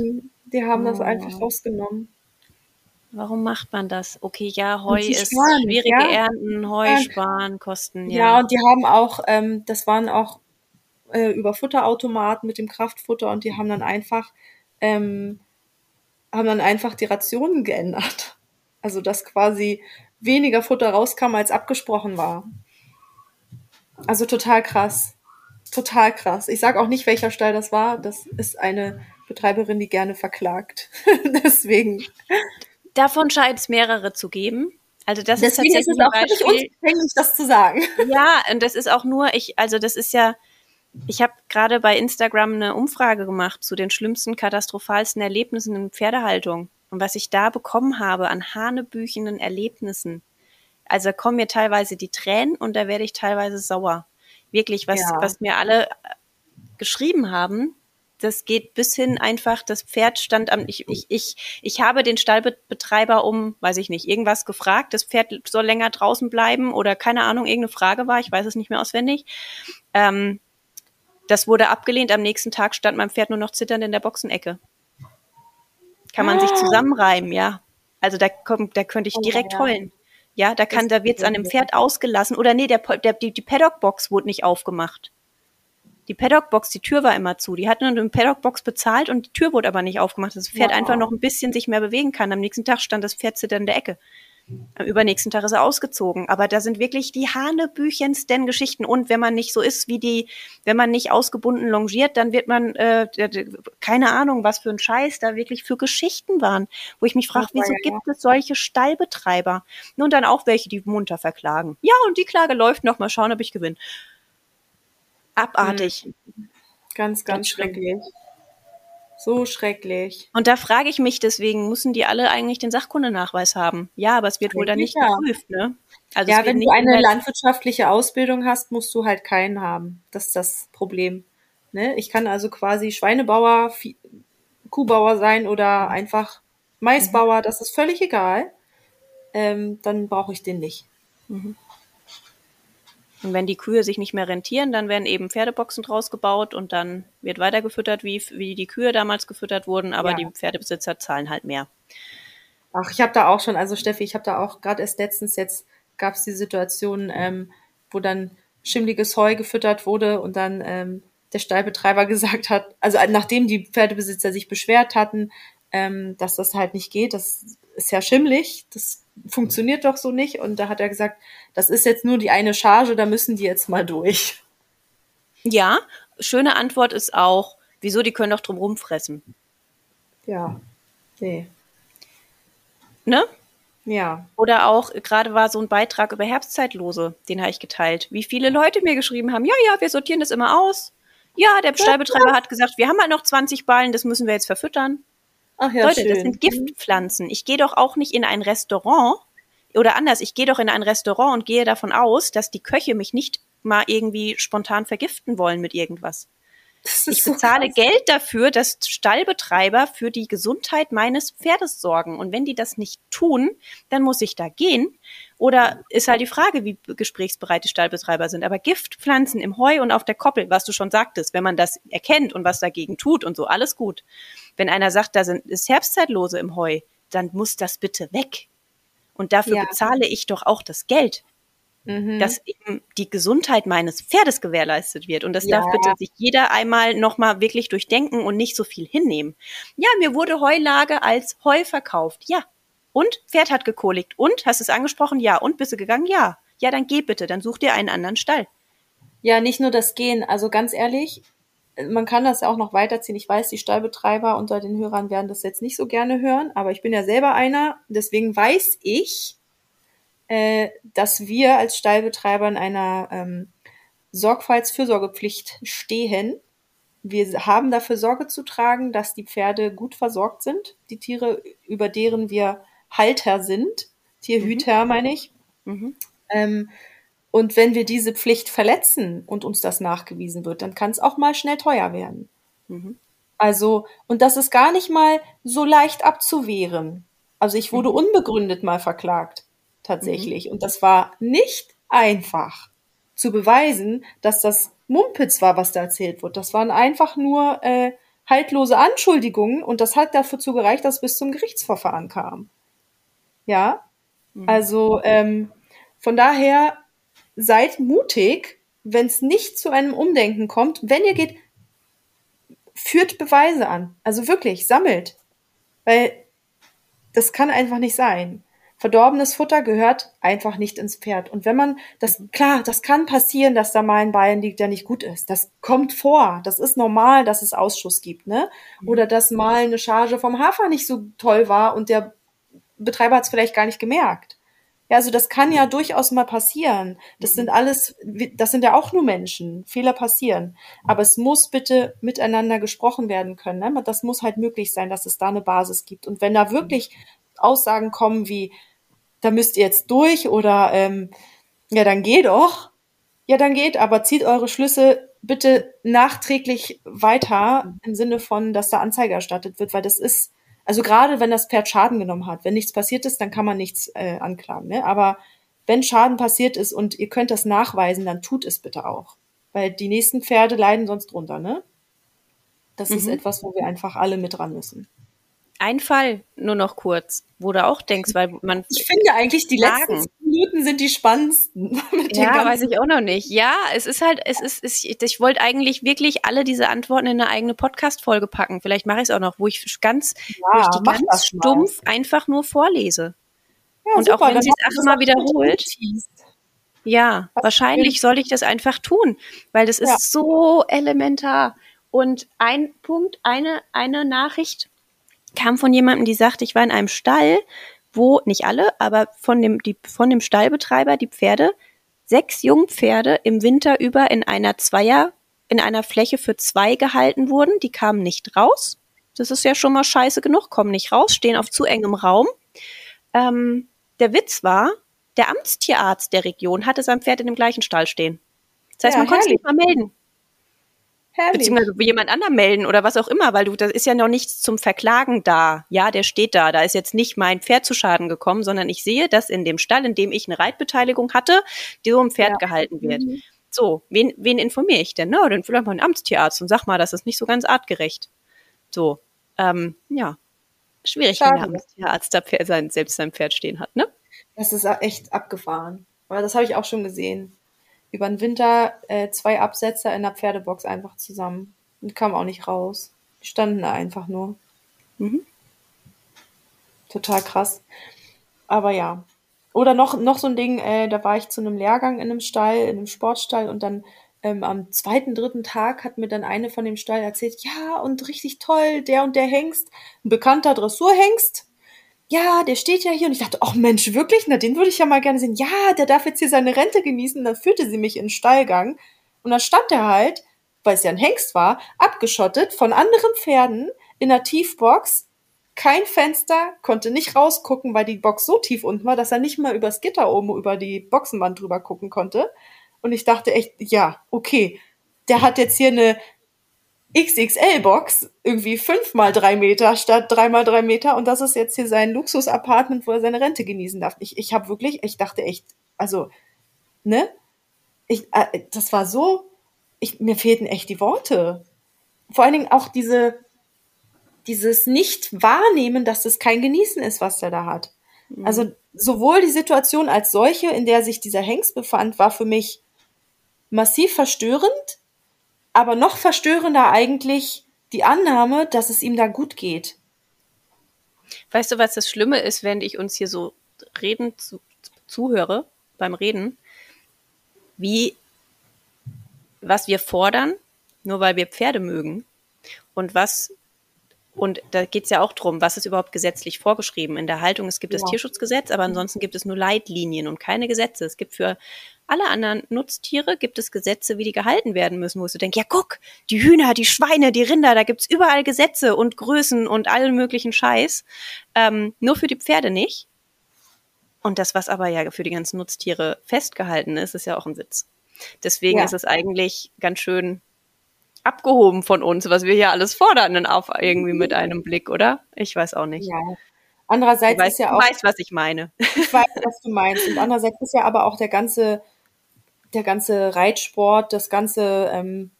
Die haben oh. das einfach rausgenommen. Warum macht man das? Okay, ja, Heu ist sparen, schwierige ja. Ernten, Heu sparen, Kosten, ja. Ja, und die haben auch, ähm, das waren auch äh, über Futterautomaten mit dem Kraftfutter und die haben dann einfach, ähm, haben dann einfach die Rationen geändert. Also dass quasi weniger Futter rauskam, als abgesprochen war. Also total krass. Total krass. Ich sage auch nicht, welcher Stall das war. Das ist eine Betreiberin, die gerne verklagt. Deswegen. Davon scheint es mehrere zu geben. Also das Deswegen ist, tatsächlich ist es auch Beispiel, wirklich das zu sagen. Ja, und das ist auch nur, ich, also das ist ja, ich habe gerade bei Instagram eine Umfrage gemacht zu den schlimmsten, katastrophalsten Erlebnissen in Pferdehaltung. Und was ich da bekommen habe an hanebüchenden Erlebnissen. Also kommen mir teilweise die Tränen und da werde ich teilweise sauer. Wirklich, was, ja. was mir alle geschrieben haben, das geht bis hin einfach, das Pferd stand am, ich, ich, ich, ich habe den Stallbetreiber um, weiß ich nicht, irgendwas gefragt, das Pferd soll länger draußen bleiben oder keine Ahnung, irgendeine Frage war, ich weiß es nicht mehr auswendig. Ähm, das wurde abgelehnt, am nächsten Tag stand mein Pferd nur noch zitternd in der Boxenecke. Kann man ah. sich zusammenreimen, ja. Also da kommt, da könnte ich oh, direkt ja. heulen. Ja, da kann, da wird's an dem Pferd ausgelassen. Oder nee, der, der die, die Paddock-Box wurde nicht aufgemacht. Die Paddock-Box, die Tür war immer zu. Die hatten eine Paddock-Box bezahlt und die Tür wurde aber nicht aufgemacht, dass das Pferd wow. einfach noch ein bisschen sich mehr bewegen kann. Am nächsten Tag stand das Pferd zitternd in der Ecke. Am übernächsten Tag ist er ausgezogen. Aber da sind wirklich die hanebüchensten Geschichten. Und wenn man nicht so ist wie die, wenn man nicht ausgebunden longiert, dann wird man, äh, keine Ahnung, was für ein Scheiß da wirklich für Geschichten waren. Wo ich mich frage, wieso gibt es solche Stallbetreiber? Und dann auch welche, die munter verklagen. Ja, und die Klage läuft noch. Mal schauen, ob ich gewinne. Abartig. Hm. Ganz, ganz, ganz schrecklich. So schrecklich. Und da frage ich mich deswegen, müssen die alle eigentlich den Sachkundenachweis haben? Ja, aber es wird wohl dann nicht ja. geprüft, ne? Also ja, wenn du eine landwirtschaftliche Ausbildung hast, musst du halt keinen haben. Das ist das Problem. Ne? Ich kann also quasi Schweinebauer, Kuhbauer sein oder einfach Maisbauer, mhm. das ist völlig egal. Ähm, dann brauche ich den nicht. Mhm. Und wenn die Kühe sich nicht mehr rentieren, dann werden eben Pferdeboxen draus gebaut und dann wird weiter gefüttert, wie, wie die Kühe damals gefüttert wurden, aber ja. die Pferdebesitzer zahlen halt mehr. Ach, ich habe da auch schon, also Steffi, ich habe da auch gerade erst letztens jetzt gab es die Situation, ähm, wo dann schimmliges Heu gefüttert wurde und dann ähm, der Stallbetreiber gesagt hat, also nachdem die Pferdebesitzer sich beschwert hatten, ähm, dass das halt nicht geht, das ist ja schimmlig, das funktioniert doch so nicht. Und da hat er gesagt, das ist jetzt nur die eine Charge, da müssen die jetzt mal durch. Ja, schöne Antwort ist auch, wieso, die können doch drum rumfressen. Ja, nee. Ne? Ja. Oder auch, gerade war so ein Beitrag über Herbstzeitlose, den habe ich geteilt. Wie viele Leute mir geschrieben haben, ja, ja, wir sortieren das immer aus. Ja, der Stallbetreiber hat gesagt, wir haben halt noch 20 Ballen, das müssen wir jetzt verfüttern. Ach ja, Leute, schön. das sind Giftpflanzen. Ich gehe doch auch nicht in ein Restaurant oder anders, ich gehe doch in ein Restaurant und gehe davon aus, dass die Köche mich nicht mal irgendwie spontan vergiften wollen mit irgendwas. Ich bezahle so Geld dafür, dass Stallbetreiber für die Gesundheit meines Pferdes sorgen. Und wenn die das nicht tun, dann muss ich da gehen. Oder ist halt die Frage, wie gesprächsbereit die Stallbetreiber sind. Aber Giftpflanzen im Heu und auf der Koppel, was du schon sagtest, wenn man das erkennt und was dagegen tut und so, alles gut. Wenn einer sagt, da sind, ist Herbstzeitlose im Heu, dann muss das bitte weg. Und dafür ja. bezahle ich doch auch das Geld mhm. dass eben die Gesundheit meines Pferdes gewährleistet wird. Und das ja. darf bitte sich jeder einmal nochmal wirklich durchdenken und nicht so viel hinnehmen. Ja, mir wurde Heulage als Heu verkauft. Ja, Und Pferd hat gekoligt. Und hast du es angesprochen? Ja. Und bist du gegangen? Ja. Ja, dann geh bitte, dann such dir einen anderen Stall. Ja, nicht nur das Gehen. Also ganz ehrlich, man kann das ja auch noch weiterziehen. Ich weiß, die Stallbetreiber unter den Hörern werden das jetzt nicht so gerne hören, aber ich bin ja selber einer. Deswegen weiß ich, äh, dass wir als Stallbetreiber in einer ähm, Sorgfaltsfürsorgepflicht stehen. Wir haben dafür Sorge zu tragen, dass die Pferde gut versorgt sind, die Tiere, über deren wir Halter sind, Tierhüter mhm. meine ich. Mhm. Ähm, und wenn wir diese Pflicht verletzen und uns das nachgewiesen wird, dann kann es auch mal schnell teuer werden. Mhm. Also, und das ist gar nicht mal so leicht abzuwehren. Also ich wurde mhm. unbegründet mal verklagt, tatsächlich. Mhm. Und das war nicht einfach zu beweisen, dass das Mumpitz war, was da erzählt wird. Das waren einfach nur äh, haltlose Anschuldigungen und das hat dafür zugereicht, dass es bis zum Gerichtsverfahren kam. Ja, mhm. also ähm, von daher seid mutig, wenn es nicht zu einem Umdenken kommt. Wenn ihr geht, führt Beweise an. Also wirklich, sammelt. Weil das kann einfach nicht sein. Verdorbenes Futter gehört einfach nicht ins Pferd. Und wenn man das, klar, das kann passieren, dass da mal ein Bein liegt, der nicht gut ist. Das kommt vor. Das ist normal, dass es Ausschuss gibt, ne? Mhm. Oder dass mal eine Charge vom Hafer nicht so toll war und der Betreiber hat es vielleicht gar nicht gemerkt. Ja, also das kann ja durchaus mal passieren. Das sind alles, das sind ja auch nur Menschen. Fehler passieren. Aber es muss bitte miteinander gesprochen werden können. Ne? Das muss halt möglich sein, dass es da eine Basis gibt. Und wenn da wirklich Aussagen kommen wie, da müsst ihr jetzt durch oder ähm, ja, dann geht doch. Ja, dann geht, aber zieht eure Schlüsse bitte nachträglich weiter im Sinne von, dass da Anzeige erstattet wird, weil das ist, also gerade wenn das Pferd Schaden genommen hat, wenn nichts passiert ist, dann kann man nichts äh, anklagen. Ne? Aber wenn Schaden passiert ist und ihr könnt das nachweisen, dann tut es bitte auch. Weil die nächsten Pferde leiden sonst drunter, ne? Das mhm. ist etwas, wo wir einfach alle mit dran müssen. Ein Fall, nur noch kurz, wo du auch denkst, weil man. Ich finde eigentlich, die Fragen. letzten Minuten sind die spannendsten. ja, weiß ich auch noch nicht. Ja, es ist halt, es ist, es, ich wollte eigentlich wirklich alle diese Antworten in eine eigene Podcast-Folge packen. Vielleicht mache ich es auch noch, wo ich ganz, ja, wo ich die ganz stumpf einfach nur vorlese. Ja, Und super, auch wenn sie es achtmal wiederholt. Ja, Was wahrscheinlich soll ich das einfach tun, weil das ist ja. so elementar. Und ein Punkt, eine, eine Nachricht, kam von jemandem, die sagte, ich war in einem Stall, wo nicht alle, aber von dem, die, von dem Stallbetreiber die Pferde, sechs Jungpferde im Winter über in einer Zweier, in einer Fläche für zwei gehalten wurden. Die kamen nicht raus. Das ist ja schon mal scheiße genug, kommen nicht raus, stehen auf zu engem Raum. Ähm, der Witz war, der Amtstierarzt der Region hatte sein Pferd in dem gleichen Stall stehen. Das heißt, ja, man konnte es nicht mal melden. Herrlich. Beziehungsweise jemand anderen melden oder was auch immer, weil du, da ist ja noch nichts zum Verklagen da. Ja, der steht da. Da ist jetzt nicht mein Pferd zu Schaden gekommen, sondern ich sehe, dass in dem Stall, in dem ich eine Reitbeteiligung hatte, die so ein Pferd ja. gehalten wird. Mhm. So, wen, wen informiere ich denn? Na, dann vielleicht mal einen Amtstierarzt und sag mal, das ist nicht so ganz artgerecht. So, ähm, ja. Schwierig, Schade. wenn der Amtstierarzt da Pferd, sein, selbst sein Pferd stehen hat, ne? Das ist echt abgefahren. Aber das habe ich auch schon gesehen über den Winter äh, zwei Absetzer in der Pferdebox einfach zusammen. Und kam auch nicht raus. Die standen da einfach nur. Mhm. Total krass. Aber ja. Oder noch, noch so ein Ding, äh, da war ich zu einem Lehrgang in einem Stall, in einem Sportstall und dann ähm, am zweiten, dritten Tag hat mir dann eine von dem Stall erzählt, ja, und richtig toll, der und der Hengst, ein bekannter Dressurhengst, ja, der steht ja hier. Und ich dachte, ach Mensch, wirklich? Na, den würde ich ja mal gerne sehen. Ja, der darf jetzt hier seine Rente genießen. Dann führte sie mich in den Stallgang. Und dann stand er halt, weil es ja ein Hengst war, abgeschottet von anderen Pferden in der Tiefbox. Kein Fenster, konnte nicht rausgucken, weil die Box so tief unten war, dass er nicht mal übers Gitter oben über die Boxenwand drüber gucken konnte. Und ich dachte echt, ja, okay, der hat jetzt hier eine XXL-Box, irgendwie fünf mal drei Meter statt drei mal drei Meter und das ist jetzt hier sein Luxus-Apartment, wo er seine Rente genießen darf. Ich, ich habe wirklich, ich dachte echt, also, ne? Ich, äh, das war so, ich, mir fehlten echt die Worte. Vor allen Dingen auch diese, dieses Nicht-Wahrnehmen, dass das kein Genießen ist, was der da hat. Mhm. Also sowohl die Situation als solche, in der sich dieser Hengst befand, war für mich massiv verstörend, aber noch verstörender eigentlich die Annahme, dass es ihm da gut geht. Weißt du, was das Schlimme ist, wenn ich uns hier so reden zu, zuhöre beim Reden? Wie, was wir fordern, nur weil wir Pferde mögen und was und da geht es ja auch drum, was ist überhaupt gesetzlich vorgeschrieben. In der Haltung, es gibt ja. das Tierschutzgesetz, aber ansonsten gibt es nur Leitlinien und keine Gesetze. Es gibt für alle anderen Nutztiere gibt es Gesetze, wie die gehalten werden müssen, wo du denkst, ja guck, die Hühner, die Schweine, die Rinder, da gibt's überall Gesetze und Größen und allen möglichen Scheiß. Ähm, nur für die Pferde nicht. Und das, was aber ja für die ganzen Nutztiere festgehalten ist, ist ja auch ein Witz. Deswegen ja. ist es eigentlich ganz schön abgehoben von uns, was wir hier alles fordern, auf irgendwie mit einem Blick, oder? Ich weiß auch nicht. Ja. Andererseits weiß, ist ja auch. Du weißt, was ich meine. Ich weiß, was du meinst. Und andererseits ist ja aber auch der ganze, der ganze Reitsport, das ganze, ähm,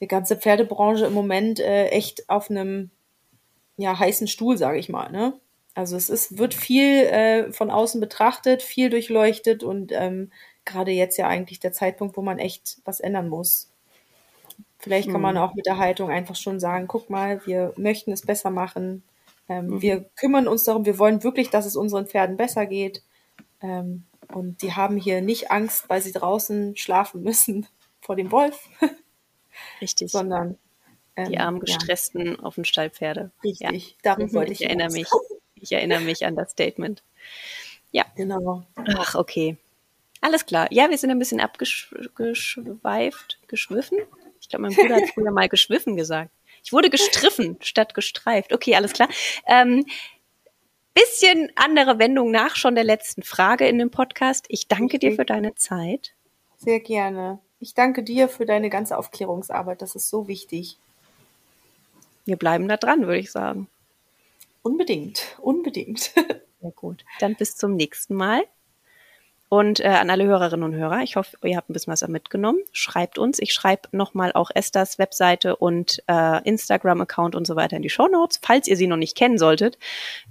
die ganze Pferdebranche im Moment äh, echt auf einem ja, heißen Stuhl, sage ich mal. Ne? Also es ist, wird viel äh, von außen betrachtet, viel durchleuchtet und ähm, gerade jetzt ja eigentlich der Zeitpunkt, wo man echt was ändern muss. Vielleicht kann man hm. auch mit der Haltung einfach schon sagen, guck mal, wir möchten es besser machen. Ähm, mhm. Wir kümmern uns darum, wir wollen wirklich, dass es unseren Pferden besser geht. Ähm, und die haben hier nicht Angst, weil sie draußen schlafen müssen vor dem Wolf. Richtig. Sondern ähm, die armen gestressten ja. auf den Stallpferde. Richtig. Ja. Darum mhm, wollte ich, ich erinnere mich. Ich erinnere mich an das Statement. Ja. Genau. Ach, okay. Alles klar. Ja, wir sind ein bisschen abgeschweift, geschwiffen. Ich glaube, mein Bruder hat früher mal geschwiffen gesagt. Ich wurde gestriffen statt gestreift. Okay, alles klar. Ähm, bisschen andere Wendung nach schon der letzten Frage in dem Podcast. Ich danke dir für deine Zeit. Sehr gerne. Ich danke dir für deine ganze Aufklärungsarbeit. Das ist so wichtig. Wir bleiben da dran, würde ich sagen. Unbedingt, unbedingt. Sehr gut. Dann bis zum nächsten Mal. Und äh, an alle Hörerinnen und Hörer, ich hoffe, ihr habt ein bisschen was mitgenommen. Schreibt uns. Ich schreibe nochmal auch Esthers Webseite und äh, Instagram-Account und so weiter in die Show Notes, falls ihr sie noch nicht kennen solltet.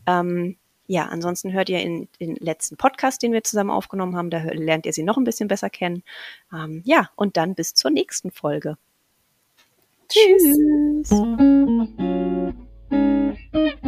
Ähm, ja, ansonsten hört ihr in den letzten Podcast, den wir zusammen aufgenommen haben, da lernt ihr sie noch ein bisschen besser kennen. Ähm, ja, und dann bis zur nächsten Folge. Tschüss. Tschüss.